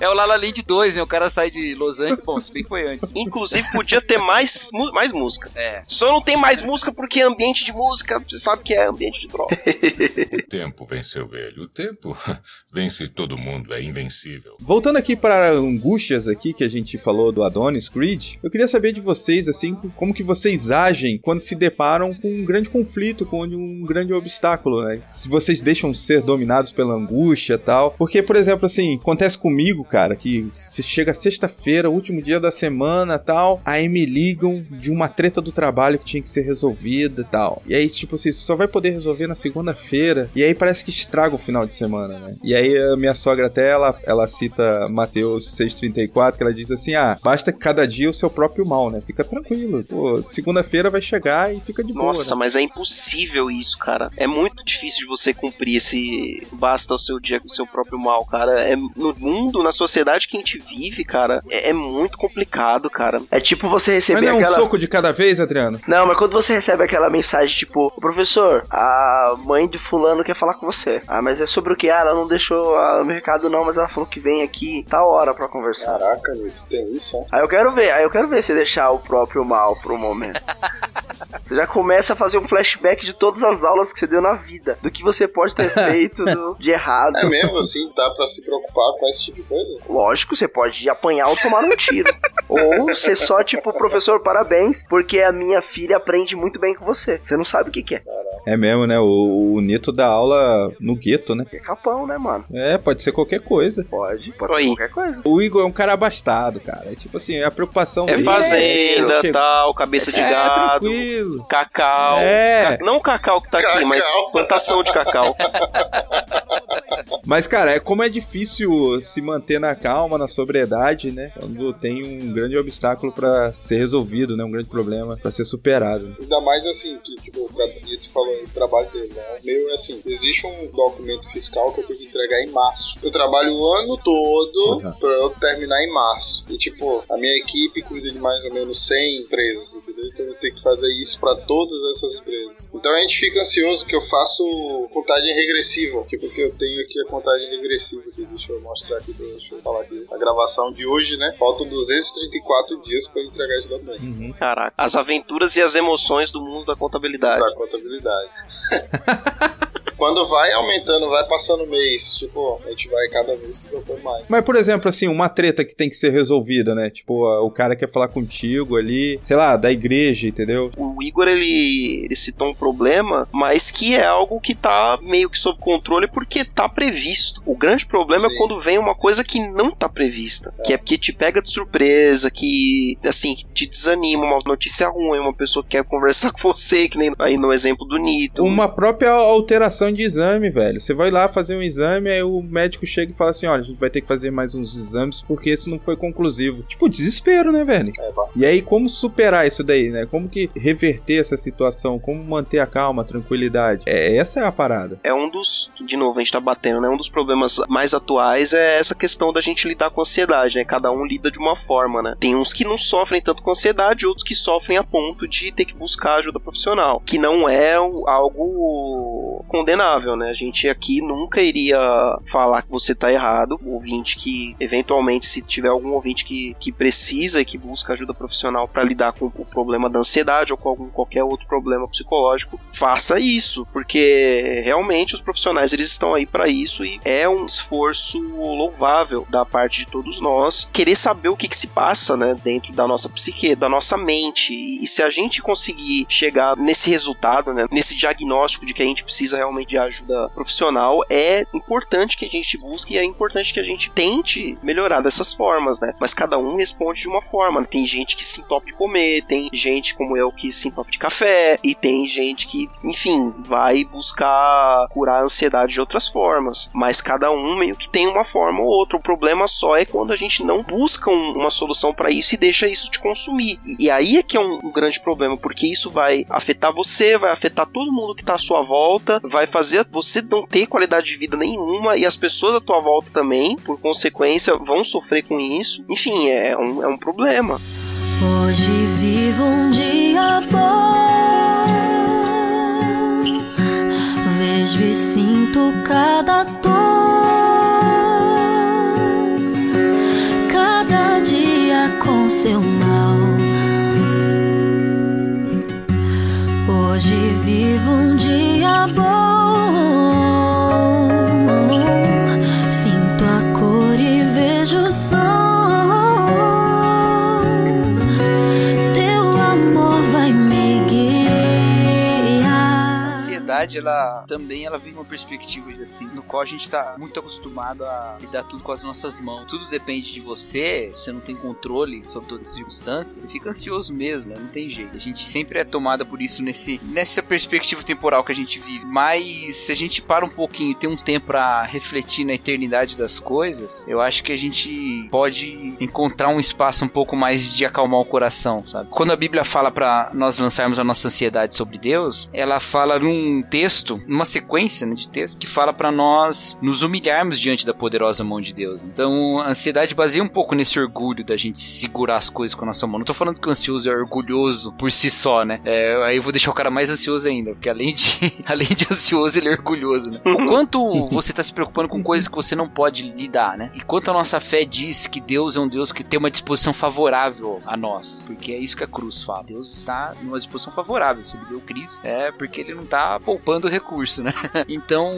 É o Lala Land 2, né? O cara sai de Los Angeles. Bom, se bem que foi antes. Inclusive, podia ter mais, mais música. É. Só não tem mais música porque é ambiente de música, você sabe que é ambiente de droga. O tempo venceu ele. O tempo (laughs) vence todo mundo, é invencível. Voltando aqui para angústias aqui que a gente falou do Adonis Creed, eu queria saber de vocês assim, como que vocês agem quando se deparam com um grande conflito, com um grande obstáculo, né? Se vocês deixam ser dominados pela angústia e tal. Porque, por exemplo, assim, acontece comigo, cara, que se chega sexta-feira, último dia da semana tal, aí me ligam de uma treta do trabalho que tinha que ser resolvida e tal. E aí, tipo assim, você só vai poder resolver na segunda-feira. E aí parece que estraga o final de semana, né? E aí a minha sogra até, ela, ela cita Mateus 6,34, que ela diz assim, ah, basta cada dia o seu próprio mal, né? Fica tranquilo. Pô, segunda-feira vai chegar e fica de boa, Nossa, né? mas é impossível isso, cara. É muito difícil de você cumprir esse basta o seu dia com o seu próprio mal, cara. É no mundo, na sociedade que a gente vive, cara, é, é muito complicado, cara. É tipo você Mas receber não é um aquela. soco de cada vez, Adriano? Não, mas quando você recebe aquela mensagem tipo, professor, a mãe de fulano quer falar com você. Ah, mas é sobre o que? Ah, ela não deixou ah, no recado não, mas ela falou que vem aqui tal hora pra conversar. Caraca, Nito, tem isso, ó. Aí eu quero ver, aí eu quero ver se deixar o próprio mal pro momento. (laughs) Você já começa a fazer um flashback de todas as aulas que você deu na vida, do que você pode ter (laughs) feito do- de errado. É mesmo assim, dá pra se preocupar com esse tipo de coisa? Lógico, você pode apanhar ou tomar um tiro. (laughs) ou ser só tipo, professor, parabéns, porque a minha filha aprende muito bem com você. Você não sabe o que, que é. É mesmo, né? O, o Nito dá aula no gueto, né? É capão, né, mano? É, pode ser qualquer coisa. Pode, pode Oi. ser qualquer coisa. O Igor é um cara abastado, cara. É tipo assim, a preocupação É dele fazenda, é, tal, cabeça de é, gado, tranquilo. cacau. É. Ca- Não o cacau que tá aqui, mas Cacau. plantação de cacau. (laughs) Mas, cara, é como é difícil se manter na calma, na sobriedade, né? Quando tem um grande obstáculo pra ser resolvido, né? Um grande problema pra ser superado. Ainda mais assim, que tipo, o Catanito falou o trabalho dele, né? Meu é assim, existe um documento fiscal que eu tenho que entregar em março. Eu trabalho o ano todo Uhum. pra eu terminar em março. E tipo, a minha equipe cuida de mais ou menos 100 empresas, entendeu? Então eu tenho que fazer isso pra todas essas empresas. Então a gente fica ansioso que eu faço contagem regressiva. Tipo, que eu tenho aqui a contagem regressiva aqui. Deixa eu mostrar aqui, deixa eu falar aqui. A gravação de hoje, né? Faltam 234 dias pra eu entregar esse documento. Uhum. Caraca. As aventuras e as emoções do mundo da contabilidade. da contabilidade. (laughs) Quando vai aumentando, vai passando o mês, tipo, a gente vai cada vez se preocupando mais. Mas, por exemplo, assim, uma treta que tem que ser resolvida, né? Tipo, o cara quer falar contigo ali, sei lá, da igreja, entendeu? O Igor, ele, ele citou um problema, mas que é algo que tá meio que sob controle porque tá previsto. O grande problema Sim. é quando vem uma coisa que não tá prevista. Que é porque te pega de surpresa, que, assim, que te desanima, uma notícia ruim, uma pessoa que quer conversar (laughs) com você, que nem aí no exemplo do Nito. Uma própria alteração de exame, velho. Você vai lá fazer um exame, aí o médico chega e fala assim: olha, a gente vai ter que fazer mais uns exames porque isso não foi conclusivo. Tipo, desespero, né, velho? É. E aí, como superar isso daí, né? Como que reverter essa situação? Como manter a calma, a tranquilidade? É, essa é a parada. é um dos, de novo, a gente tá batendo, né? Um dos problemas mais atuais é essa questão da gente lidar com ansiedade, né? Cada um lida de uma forma, né? Tem uns que não sofrem tanto com ansiedade, outros que sofrem a ponto de ter que buscar ajuda profissional, que não é algo condenável, né? A gente aqui nunca iria falar que você tá errado, o ouvinte que, eventualmente, se tiver algum ouvinte que, que precisa e que busca ajuda profissional para lidar com o problema da ansiedade ou com algum qualquer outro problema psicológico, faça isso, porque realmente os profissionais eles estão aí para isso e é um esforço louvável da parte de todos nós querer saber o que, que se passa, né, dentro da nossa psique, da nossa mente e, e se a gente conseguir chegar nesse resultado, né, nesse diagnóstico de que a gente precisa realmente de ajuda profissional, é importante que a gente busque e é importante que a gente tente melhorar dessas formas, né? Mas cada um responde de uma forma. Tem gente que se entope de comer, tem gente como eu que se entope de café, e tem gente que, enfim, vai buscar curar a ansiedade de outras formas. Mas cada um meio que tem uma forma ou outra. O problema só é quando a gente não busca um- uma solução para isso e deixa isso te consumir. E, e aí é que é um, um grande problema, porque isso vai afetar você, vai afetar todo mundo que tá à sua volta, vai fazer você não ter qualidade de vida nenhuma e as pessoas à tua volta também, por consequência, vão sofrer com isso. Enfim, é um, é um problema. Hoje vivo um dia bom. Vejo e sinto cada dor. Cada dia com seu mal. Hoje vivo um ela também ela uma perspectiva de assim, no qual a gente tá muito acostumado a lidar tudo com as nossas mãos. Tudo depende de você, você não tem controle sobre todas as circunstâncias, você fica ansioso mesmo, né? não tem jeito. A gente sempre é tomada por isso nesse, nessa perspectiva temporal que a gente vive. Mas se a gente para um pouquinho e tem um tempo pra refletir na eternidade das coisas, eu acho que a gente pode encontrar um espaço um pouco mais de acalmar o coração, sabe? Quando a Bíblia fala pra nós lançarmos a nossa ansiedade sobre Deus, ela fala num texto texto, uma sequência né, de texto, que fala pra nós nos humilharmos diante da poderosa mão de Deus. Então, a ansiedade baseia um pouco nesse orgulho da gente segurar as coisas com a nossa mão. Não tô falando que o ansioso é orgulhoso por si só, né? É, aí eu vou deixar o cara mais ansioso ainda, porque além de, (laughs) além de ansioso, ele é orgulhoso, né? O quanto você tá se preocupando com coisas que você não pode lidar, né? E quanto a nossa fé diz que Deus é um Deus que tem uma disposição favorável a nós, porque é isso que a cruz fala. Deus está numa disposição favorável. Se ele deu Cristo, é porque ele não tá poupando recurso, né? (laughs) Então,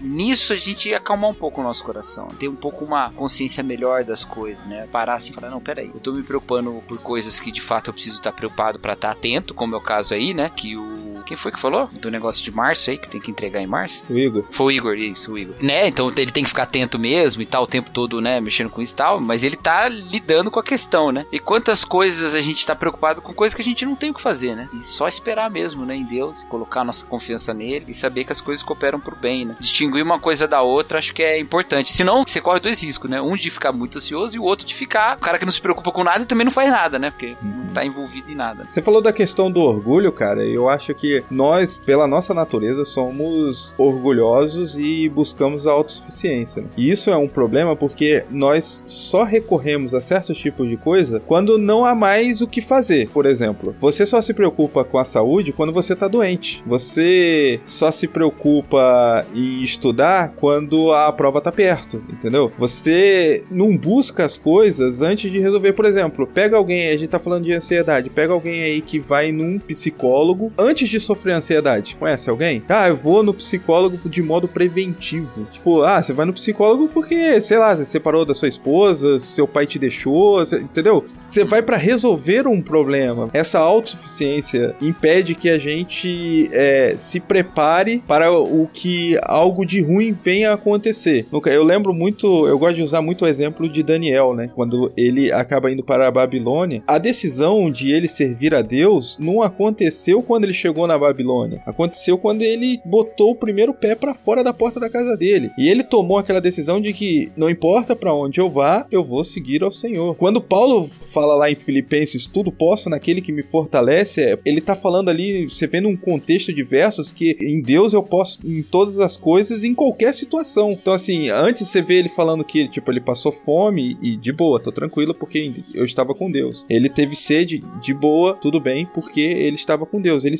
nisso a gente acalmar um pouco o nosso coração, ter um pouco uma consciência melhor das coisas, né? Parar assim e falar, não, peraí, eu tô me preocupando por coisas que de fato eu preciso estar preocupado pra estar atento, como é o caso aí, né? Que o. Quem foi que falou? Do negócio de março aí, que tem que entregar em março? O Igor. Foi o Igor, isso, o Igor. Né? Então ele tem que ficar atento mesmo e tal, o tempo todo, né? Mexendo com isso e tal, mas ele tá lidando com a questão, né? E quantas coisas a gente tá preocupado com coisas que a gente não tem o que fazer, né? E só esperar mesmo, né? Em Deus, colocar a nossa confiança nele e saber que as coisas cooperam pro bem, né? Distinguir uma coisa da outra acho que é importante. Senão, você corre dois riscos, né? Um de ficar muito ansioso e o outro de ficar o cara que não se preocupa com nada e também não faz nada, né? Porque não tá envolvido em nada. Você falou da questão do orgulho, cara. Eu acho que nós, pela nossa natureza, somos orgulhosos e buscamos a autossuficiência. né? E isso é um problema porque nós só recorremos a certos tipos de coisa quando não há mais o que fazer. Por exemplo, você só se preocupa com a saúde quando você tá doente. Você só se preocupa em estudar quando a prova tá perto, entendeu? Você não busca as coisas antes de resolver. Por exemplo, pega alguém, a gente tá falando de ansiedade, pega alguém aí que vai num psicólogo antes de sofrer ansiedade. Conhece alguém? Ah, eu vou no psicólogo de modo preventivo. Tipo, ah, você vai no psicólogo porque, sei lá, você separou da sua esposa, seu pai te deixou, entendeu? Você vai pra resolver um problema. Essa autossuficiência impede que a gente é, se prepare para o que algo de ruim venha a acontecer. Eu lembro muito, eu gosto de usar muito o exemplo de Daniel, né? Quando ele acaba indo para a Babilônia, a decisão de ele servir a Deus não aconteceu quando ele chegou na Babilônia. Aconteceu quando ele botou o primeiro pé para fora da porta da casa dele. E ele tomou aquela decisão de que não importa para onde eu vá, eu vou seguir ao Senhor. Quando Paulo fala lá em Filipenses, tudo posso naquele que me fortalece, é- ele tá falando ali, você vê num contexto de versos que em Deus eu posso em todas as coisas, em qualquer situação. Então assim, antes você vê ele falando que tipo ele passou fome e de boa, tô tranquilo porque eu estava com Deus. Ele teve sede de boa, tudo bem, porque ele estava com Deus. Ele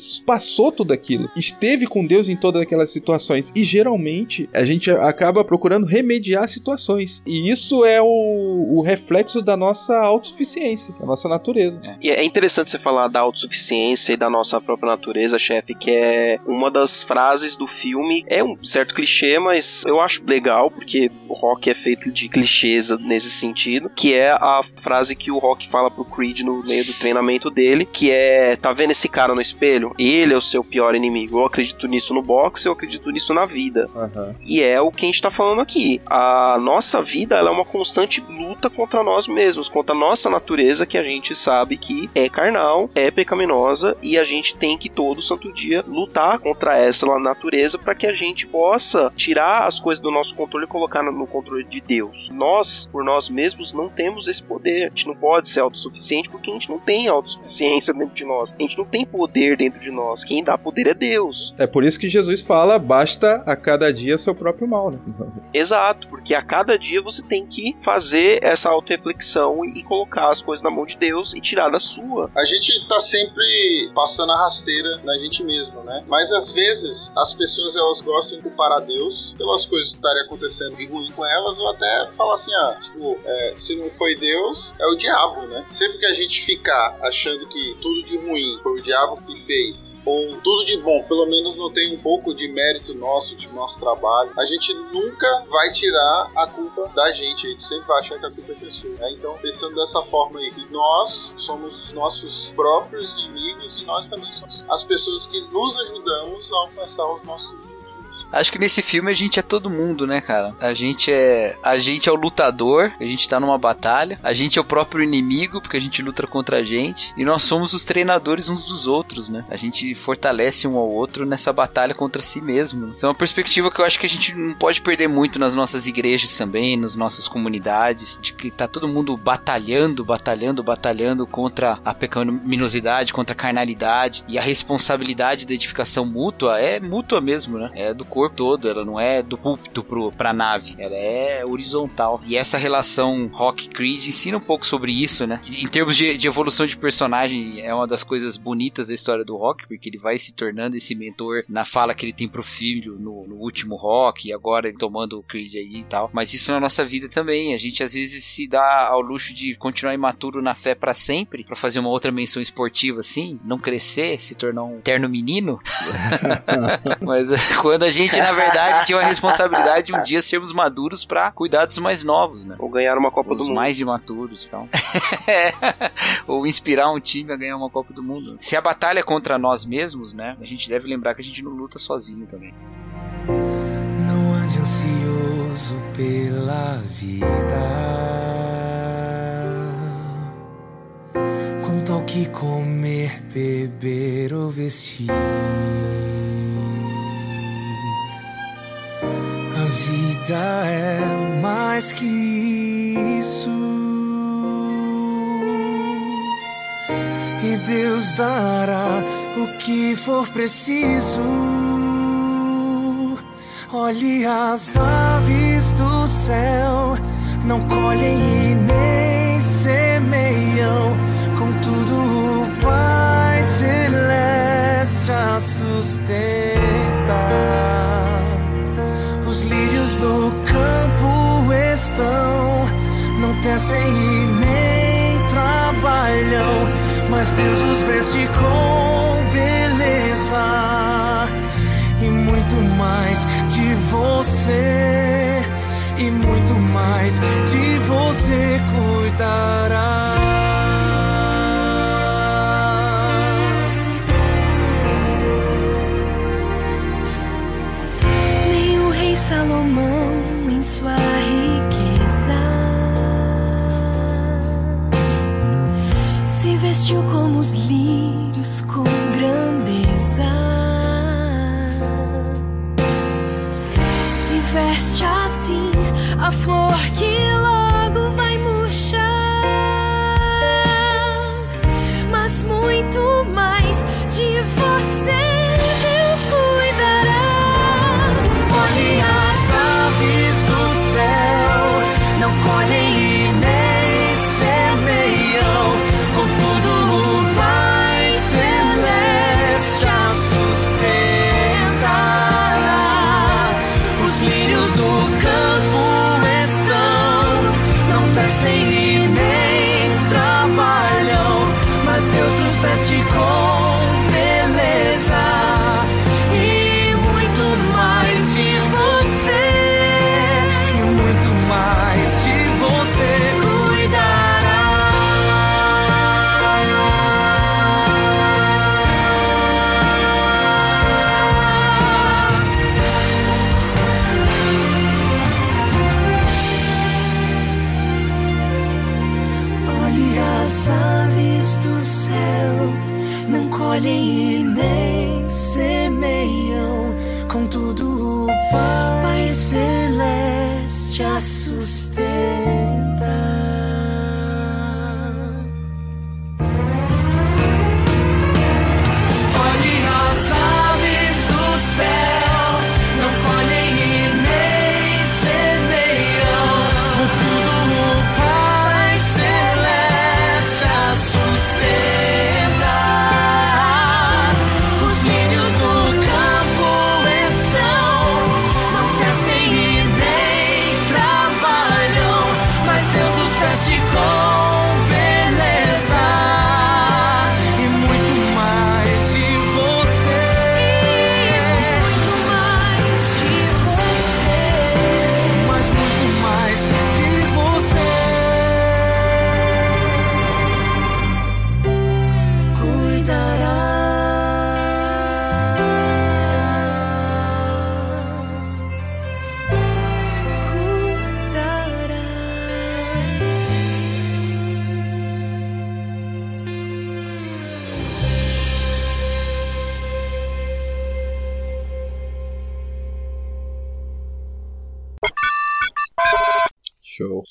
tudo aquilo, esteve com Deus em todas aquelas situações e geralmente a gente acaba procurando remediar situações. E isso é o, o reflexo da nossa autossuficiência, da nossa natureza. E é interessante você falar da autossuficiência e da nossa própria natureza, chefe, que é uma das frases do filme. É um certo clichê, mas eu acho legal, porque o rock é feito de clichês nesse sentido, que é a frase que o rock fala pro Creed no meio do treinamento dele, que é, tá vendo esse cara no espelho? Ele é o seu pior inimigo. Eu acredito nisso no boxe, eu acredito nisso na vida. Aham. E é o que a gente tá falando aqui. A nossa vida ela é uma constante luta contra nós mesmos, contra a nossa natureza, que a gente sabe que é carnal, é pecaminosa, e a gente tem que todo santo dia lutar contra essa natureza para que a gente possa tirar as coisas do nosso controle e colocar no no controle de Deus. Nós, por nós mesmos, não temos esse poder. A gente não pode ser autossuficiente porque a gente não tem autossuficiência dentro de nós. A gente não tem poder dentro de nós. Quem dá poder é Deus. É por isso que Jesus fala: basta a cada dia seu próprio mal, né? (laughs) Exato, porque a cada dia você tem que fazer essa autorreflexão e colocar as coisas na mão de Deus e tirar da sua. A gente tá sempre passando a rasteira na gente mesmo, né? Mas às vezes as pessoas elas gostam de culpar a Deus pelas coisas que estarem acontecendo de ruim com elas, ou até falar assim, ah, tipo, é, se não foi Deus, é o diabo, né? Sempre que a gente ficar achando que tudo de ruim foi o diabo que fez, ou tudo de bom, pelo menos não tem um pouco de mérito nosso, de nosso trabalho, a gente nunca vai tirar a culpa da gente, a gente sempre vai achar que a culpa é pessoa. né? Então, pensando dessa forma aí, que nós somos os nossos próprios inimigos e nós também somos as pessoas que nos ajudamos a alcançar os nossos. Acho que nesse filme a gente é todo mundo, né, cara? A gente é. A gente é o lutador, a gente tá numa batalha, a gente é o próprio inimigo, porque a gente luta contra a gente, e nós somos os treinadores uns dos outros, né? A gente fortalece um ao outro nessa batalha contra si mesmo. Isso é uma perspectiva que eu acho que a gente não pode perder muito nas nossas igrejas também, nas nossas comunidades, de que tá todo mundo batalhando, batalhando, batalhando contra a pecaminosidade, contra a carnalidade, e a responsabilidade da edificação mútua é mútua mesmo, né? É do corpo todo, ela não é do púlpito pro, pra nave, ela é horizontal. E essa relação Rock Creed ensina um pouco sobre isso, né? Em termos de, de evolução de personagem, é uma das coisas bonitas da história do Rock, porque ele vai se tornando esse mentor na fala que ele tem pro filho no, no último Rock, e agora ele tomando o Creed aí e tal. Mas isso na nossa vida também, a gente às vezes se dá ao luxo de continuar imaturo na fé para sempre, para fazer uma outra menção esportiva assim, não crescer, se tornar um terno menino. (laughs) (laughs) Mas é, quando a gente, na verdade, tinha uma responsabilidade de um dia sermos maduros para cuidar dos mais novos, né? Ou ganhar uma Copa Os do Mundo. mais imaturos e tal. (laughs) É. Ou inspirar um time a ganhar uma Copa do Mundo. Se a batalha é contra nós mesmos, né? A gente deve lembrar que a gente não luta sozinho também. Não ande ansioso pela vida. Quanto ao que comer, beber ou vestir. Vida é mais que isso. E Deus dará o que for preciso. Olhe as aves do céu, não colhem e nem semeiam, contudo o Pai Celeste a sustenta. Do campo estão, não tecem e nem trabalham, mas Deus os veste com beleza e muito mais de você e muito mais de você cuidará. Os lírios com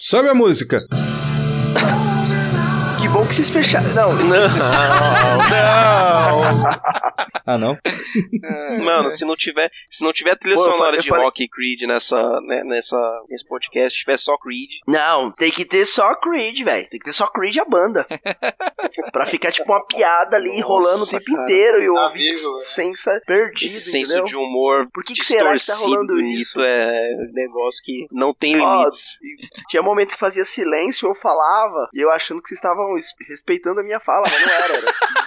Sobe a música. Que bom que vocês fecharam. Não, (laughs) Ah, não? Mano, se não tiver, se não tiver trilha Pô, sonora falei- de falei- Rock e Creed nessa, né, nessa, nesse podcast, tiver só Creed. não, tem que ter só Creed, velho. Tem que ter só Creed e a banda. (laughs) pra ficar tipo uma piada ali Nossa, rolando o tempo cara. inteiro e o Tá sa- perdido, Esse senso entendeu? de humor Por que que será que tá rolando do isso? É um negócio que não tem Ó, limites. Tinha momento que fazia silêncio, eu falava, e eu achando que vocês estavam es- respeitando a minha fala, mas não era. era que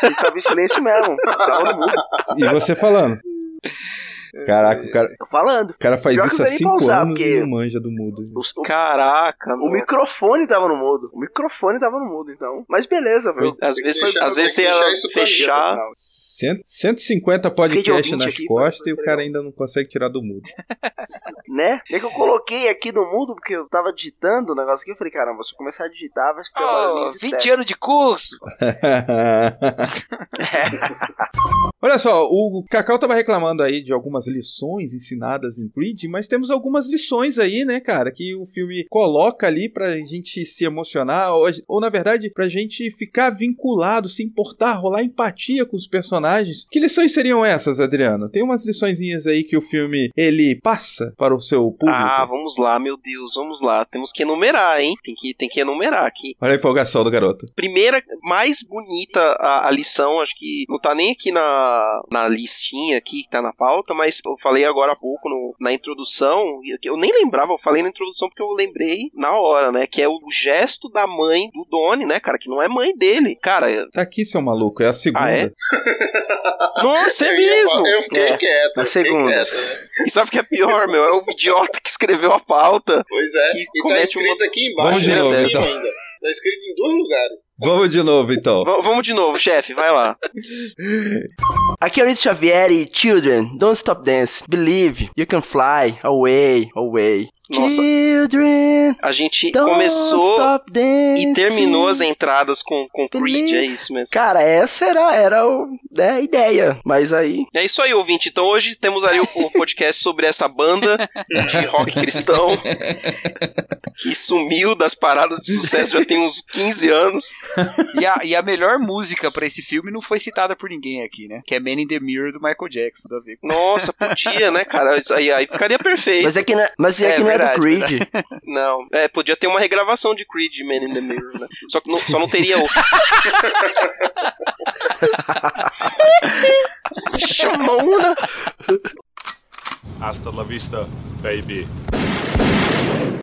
vocês estavam em silêncio mesmo. Estavam no mudo. E você falando? Caraca, o cara, Eu falando. o cara faz Pior isso há não dá nem pra 5 usar, anos porque- e não manja do mudo. O, o- Caraca, o mano. microfone tava no mudo. O microfone tava no mudo, então. Mas beleza, viu? Às vezes, deixar- às vezes você ia fechar. Cento- 150 podcasts nas aqui, costas e o cara ainda não consegue tirar do mudo. (laughs) Né? Já que eu coloquei aqui no mudo, porque eu tava digitando o negócio aqui, eu falei, caramba, se eu começar a digitar, vai ficar Oh, barulhinho de 20 teto. anos de curso. (laughs) (laughs) Olha só, o Cacau tava reclamando aí de algumas lições ensinadas em Creed, mas temos algumas lições aí, né, cara, que o filme coloca ali pra gente se emocionar, ou, ou na verdade, pra gente ficar vinculado, se importar, rolar empatia com os personagens. Que lições seriam essas, Adriano? Tem umas liçõezinhas aí que o filme, ele passa para o seu público. Ah, vamos lá, meu Deus, vamos lá. Temos que enumerar, hein? Tem que, tem que enumerar aqui. Olha a empolgação do garoto. Primeira, mais bonita a, a lição, acho que não tá nem aqui na, na listinha aqui que tá na pauta, mas eu falei agora há pouco no- na introdução, eu nem lembrava, eu falei na introdução porque eu lembrei na hora, né? Que é o gesto da mãe do Donnie, né, cara? Que não é mãe dele. Cara, Tá aqui, seu maluco, é a segunda. Ah, é? (laughs) nossa, é mesmo! Eu fiquei É, quieto, na eu fiquei segunda. quieto. né? E sabe o que é pior, meu? É o idiota que escreveu a pauta. Pois é. Que E tá escrito uma- aqui Vamos embaixo, de né, novo, então. ainda. Tá escrito em dois lugares. Vamos de novo, então. V- vamos de novo, chefe, vai lá. Aqui é o Nito Xavier e Children, don't stop dance. Believe, you can fly away, away. Nossa. Children, A gente don't começou e terminou as entradas com, com Creed, é isso mesmo. Cara, essa era, era o, né, a ideia. Mas aí. É isso aí, ouvinte. Então hoje temos ali o podcast sobre essa banda de rock cristão (laughs) que sumiu das paradas de sucesso já tem uns 15 anos. (laughs) E a, e a melhor música pra esse filme não foi citada por ninguém aqui, né? Que é Man in the Mirror do Michael Jackson. Tudo a ver com- Nossa, podia, né, cara? Isso aí, aí ficaria perfeito. Mas é que, não- mas é É que não é do verdade, Creed. (laughs) Não, é, podia ter uma regravação de Creed Man in the Mirror, né? Só que não, só não teria o. (laughs) Chamona! Hasta la vista, baby.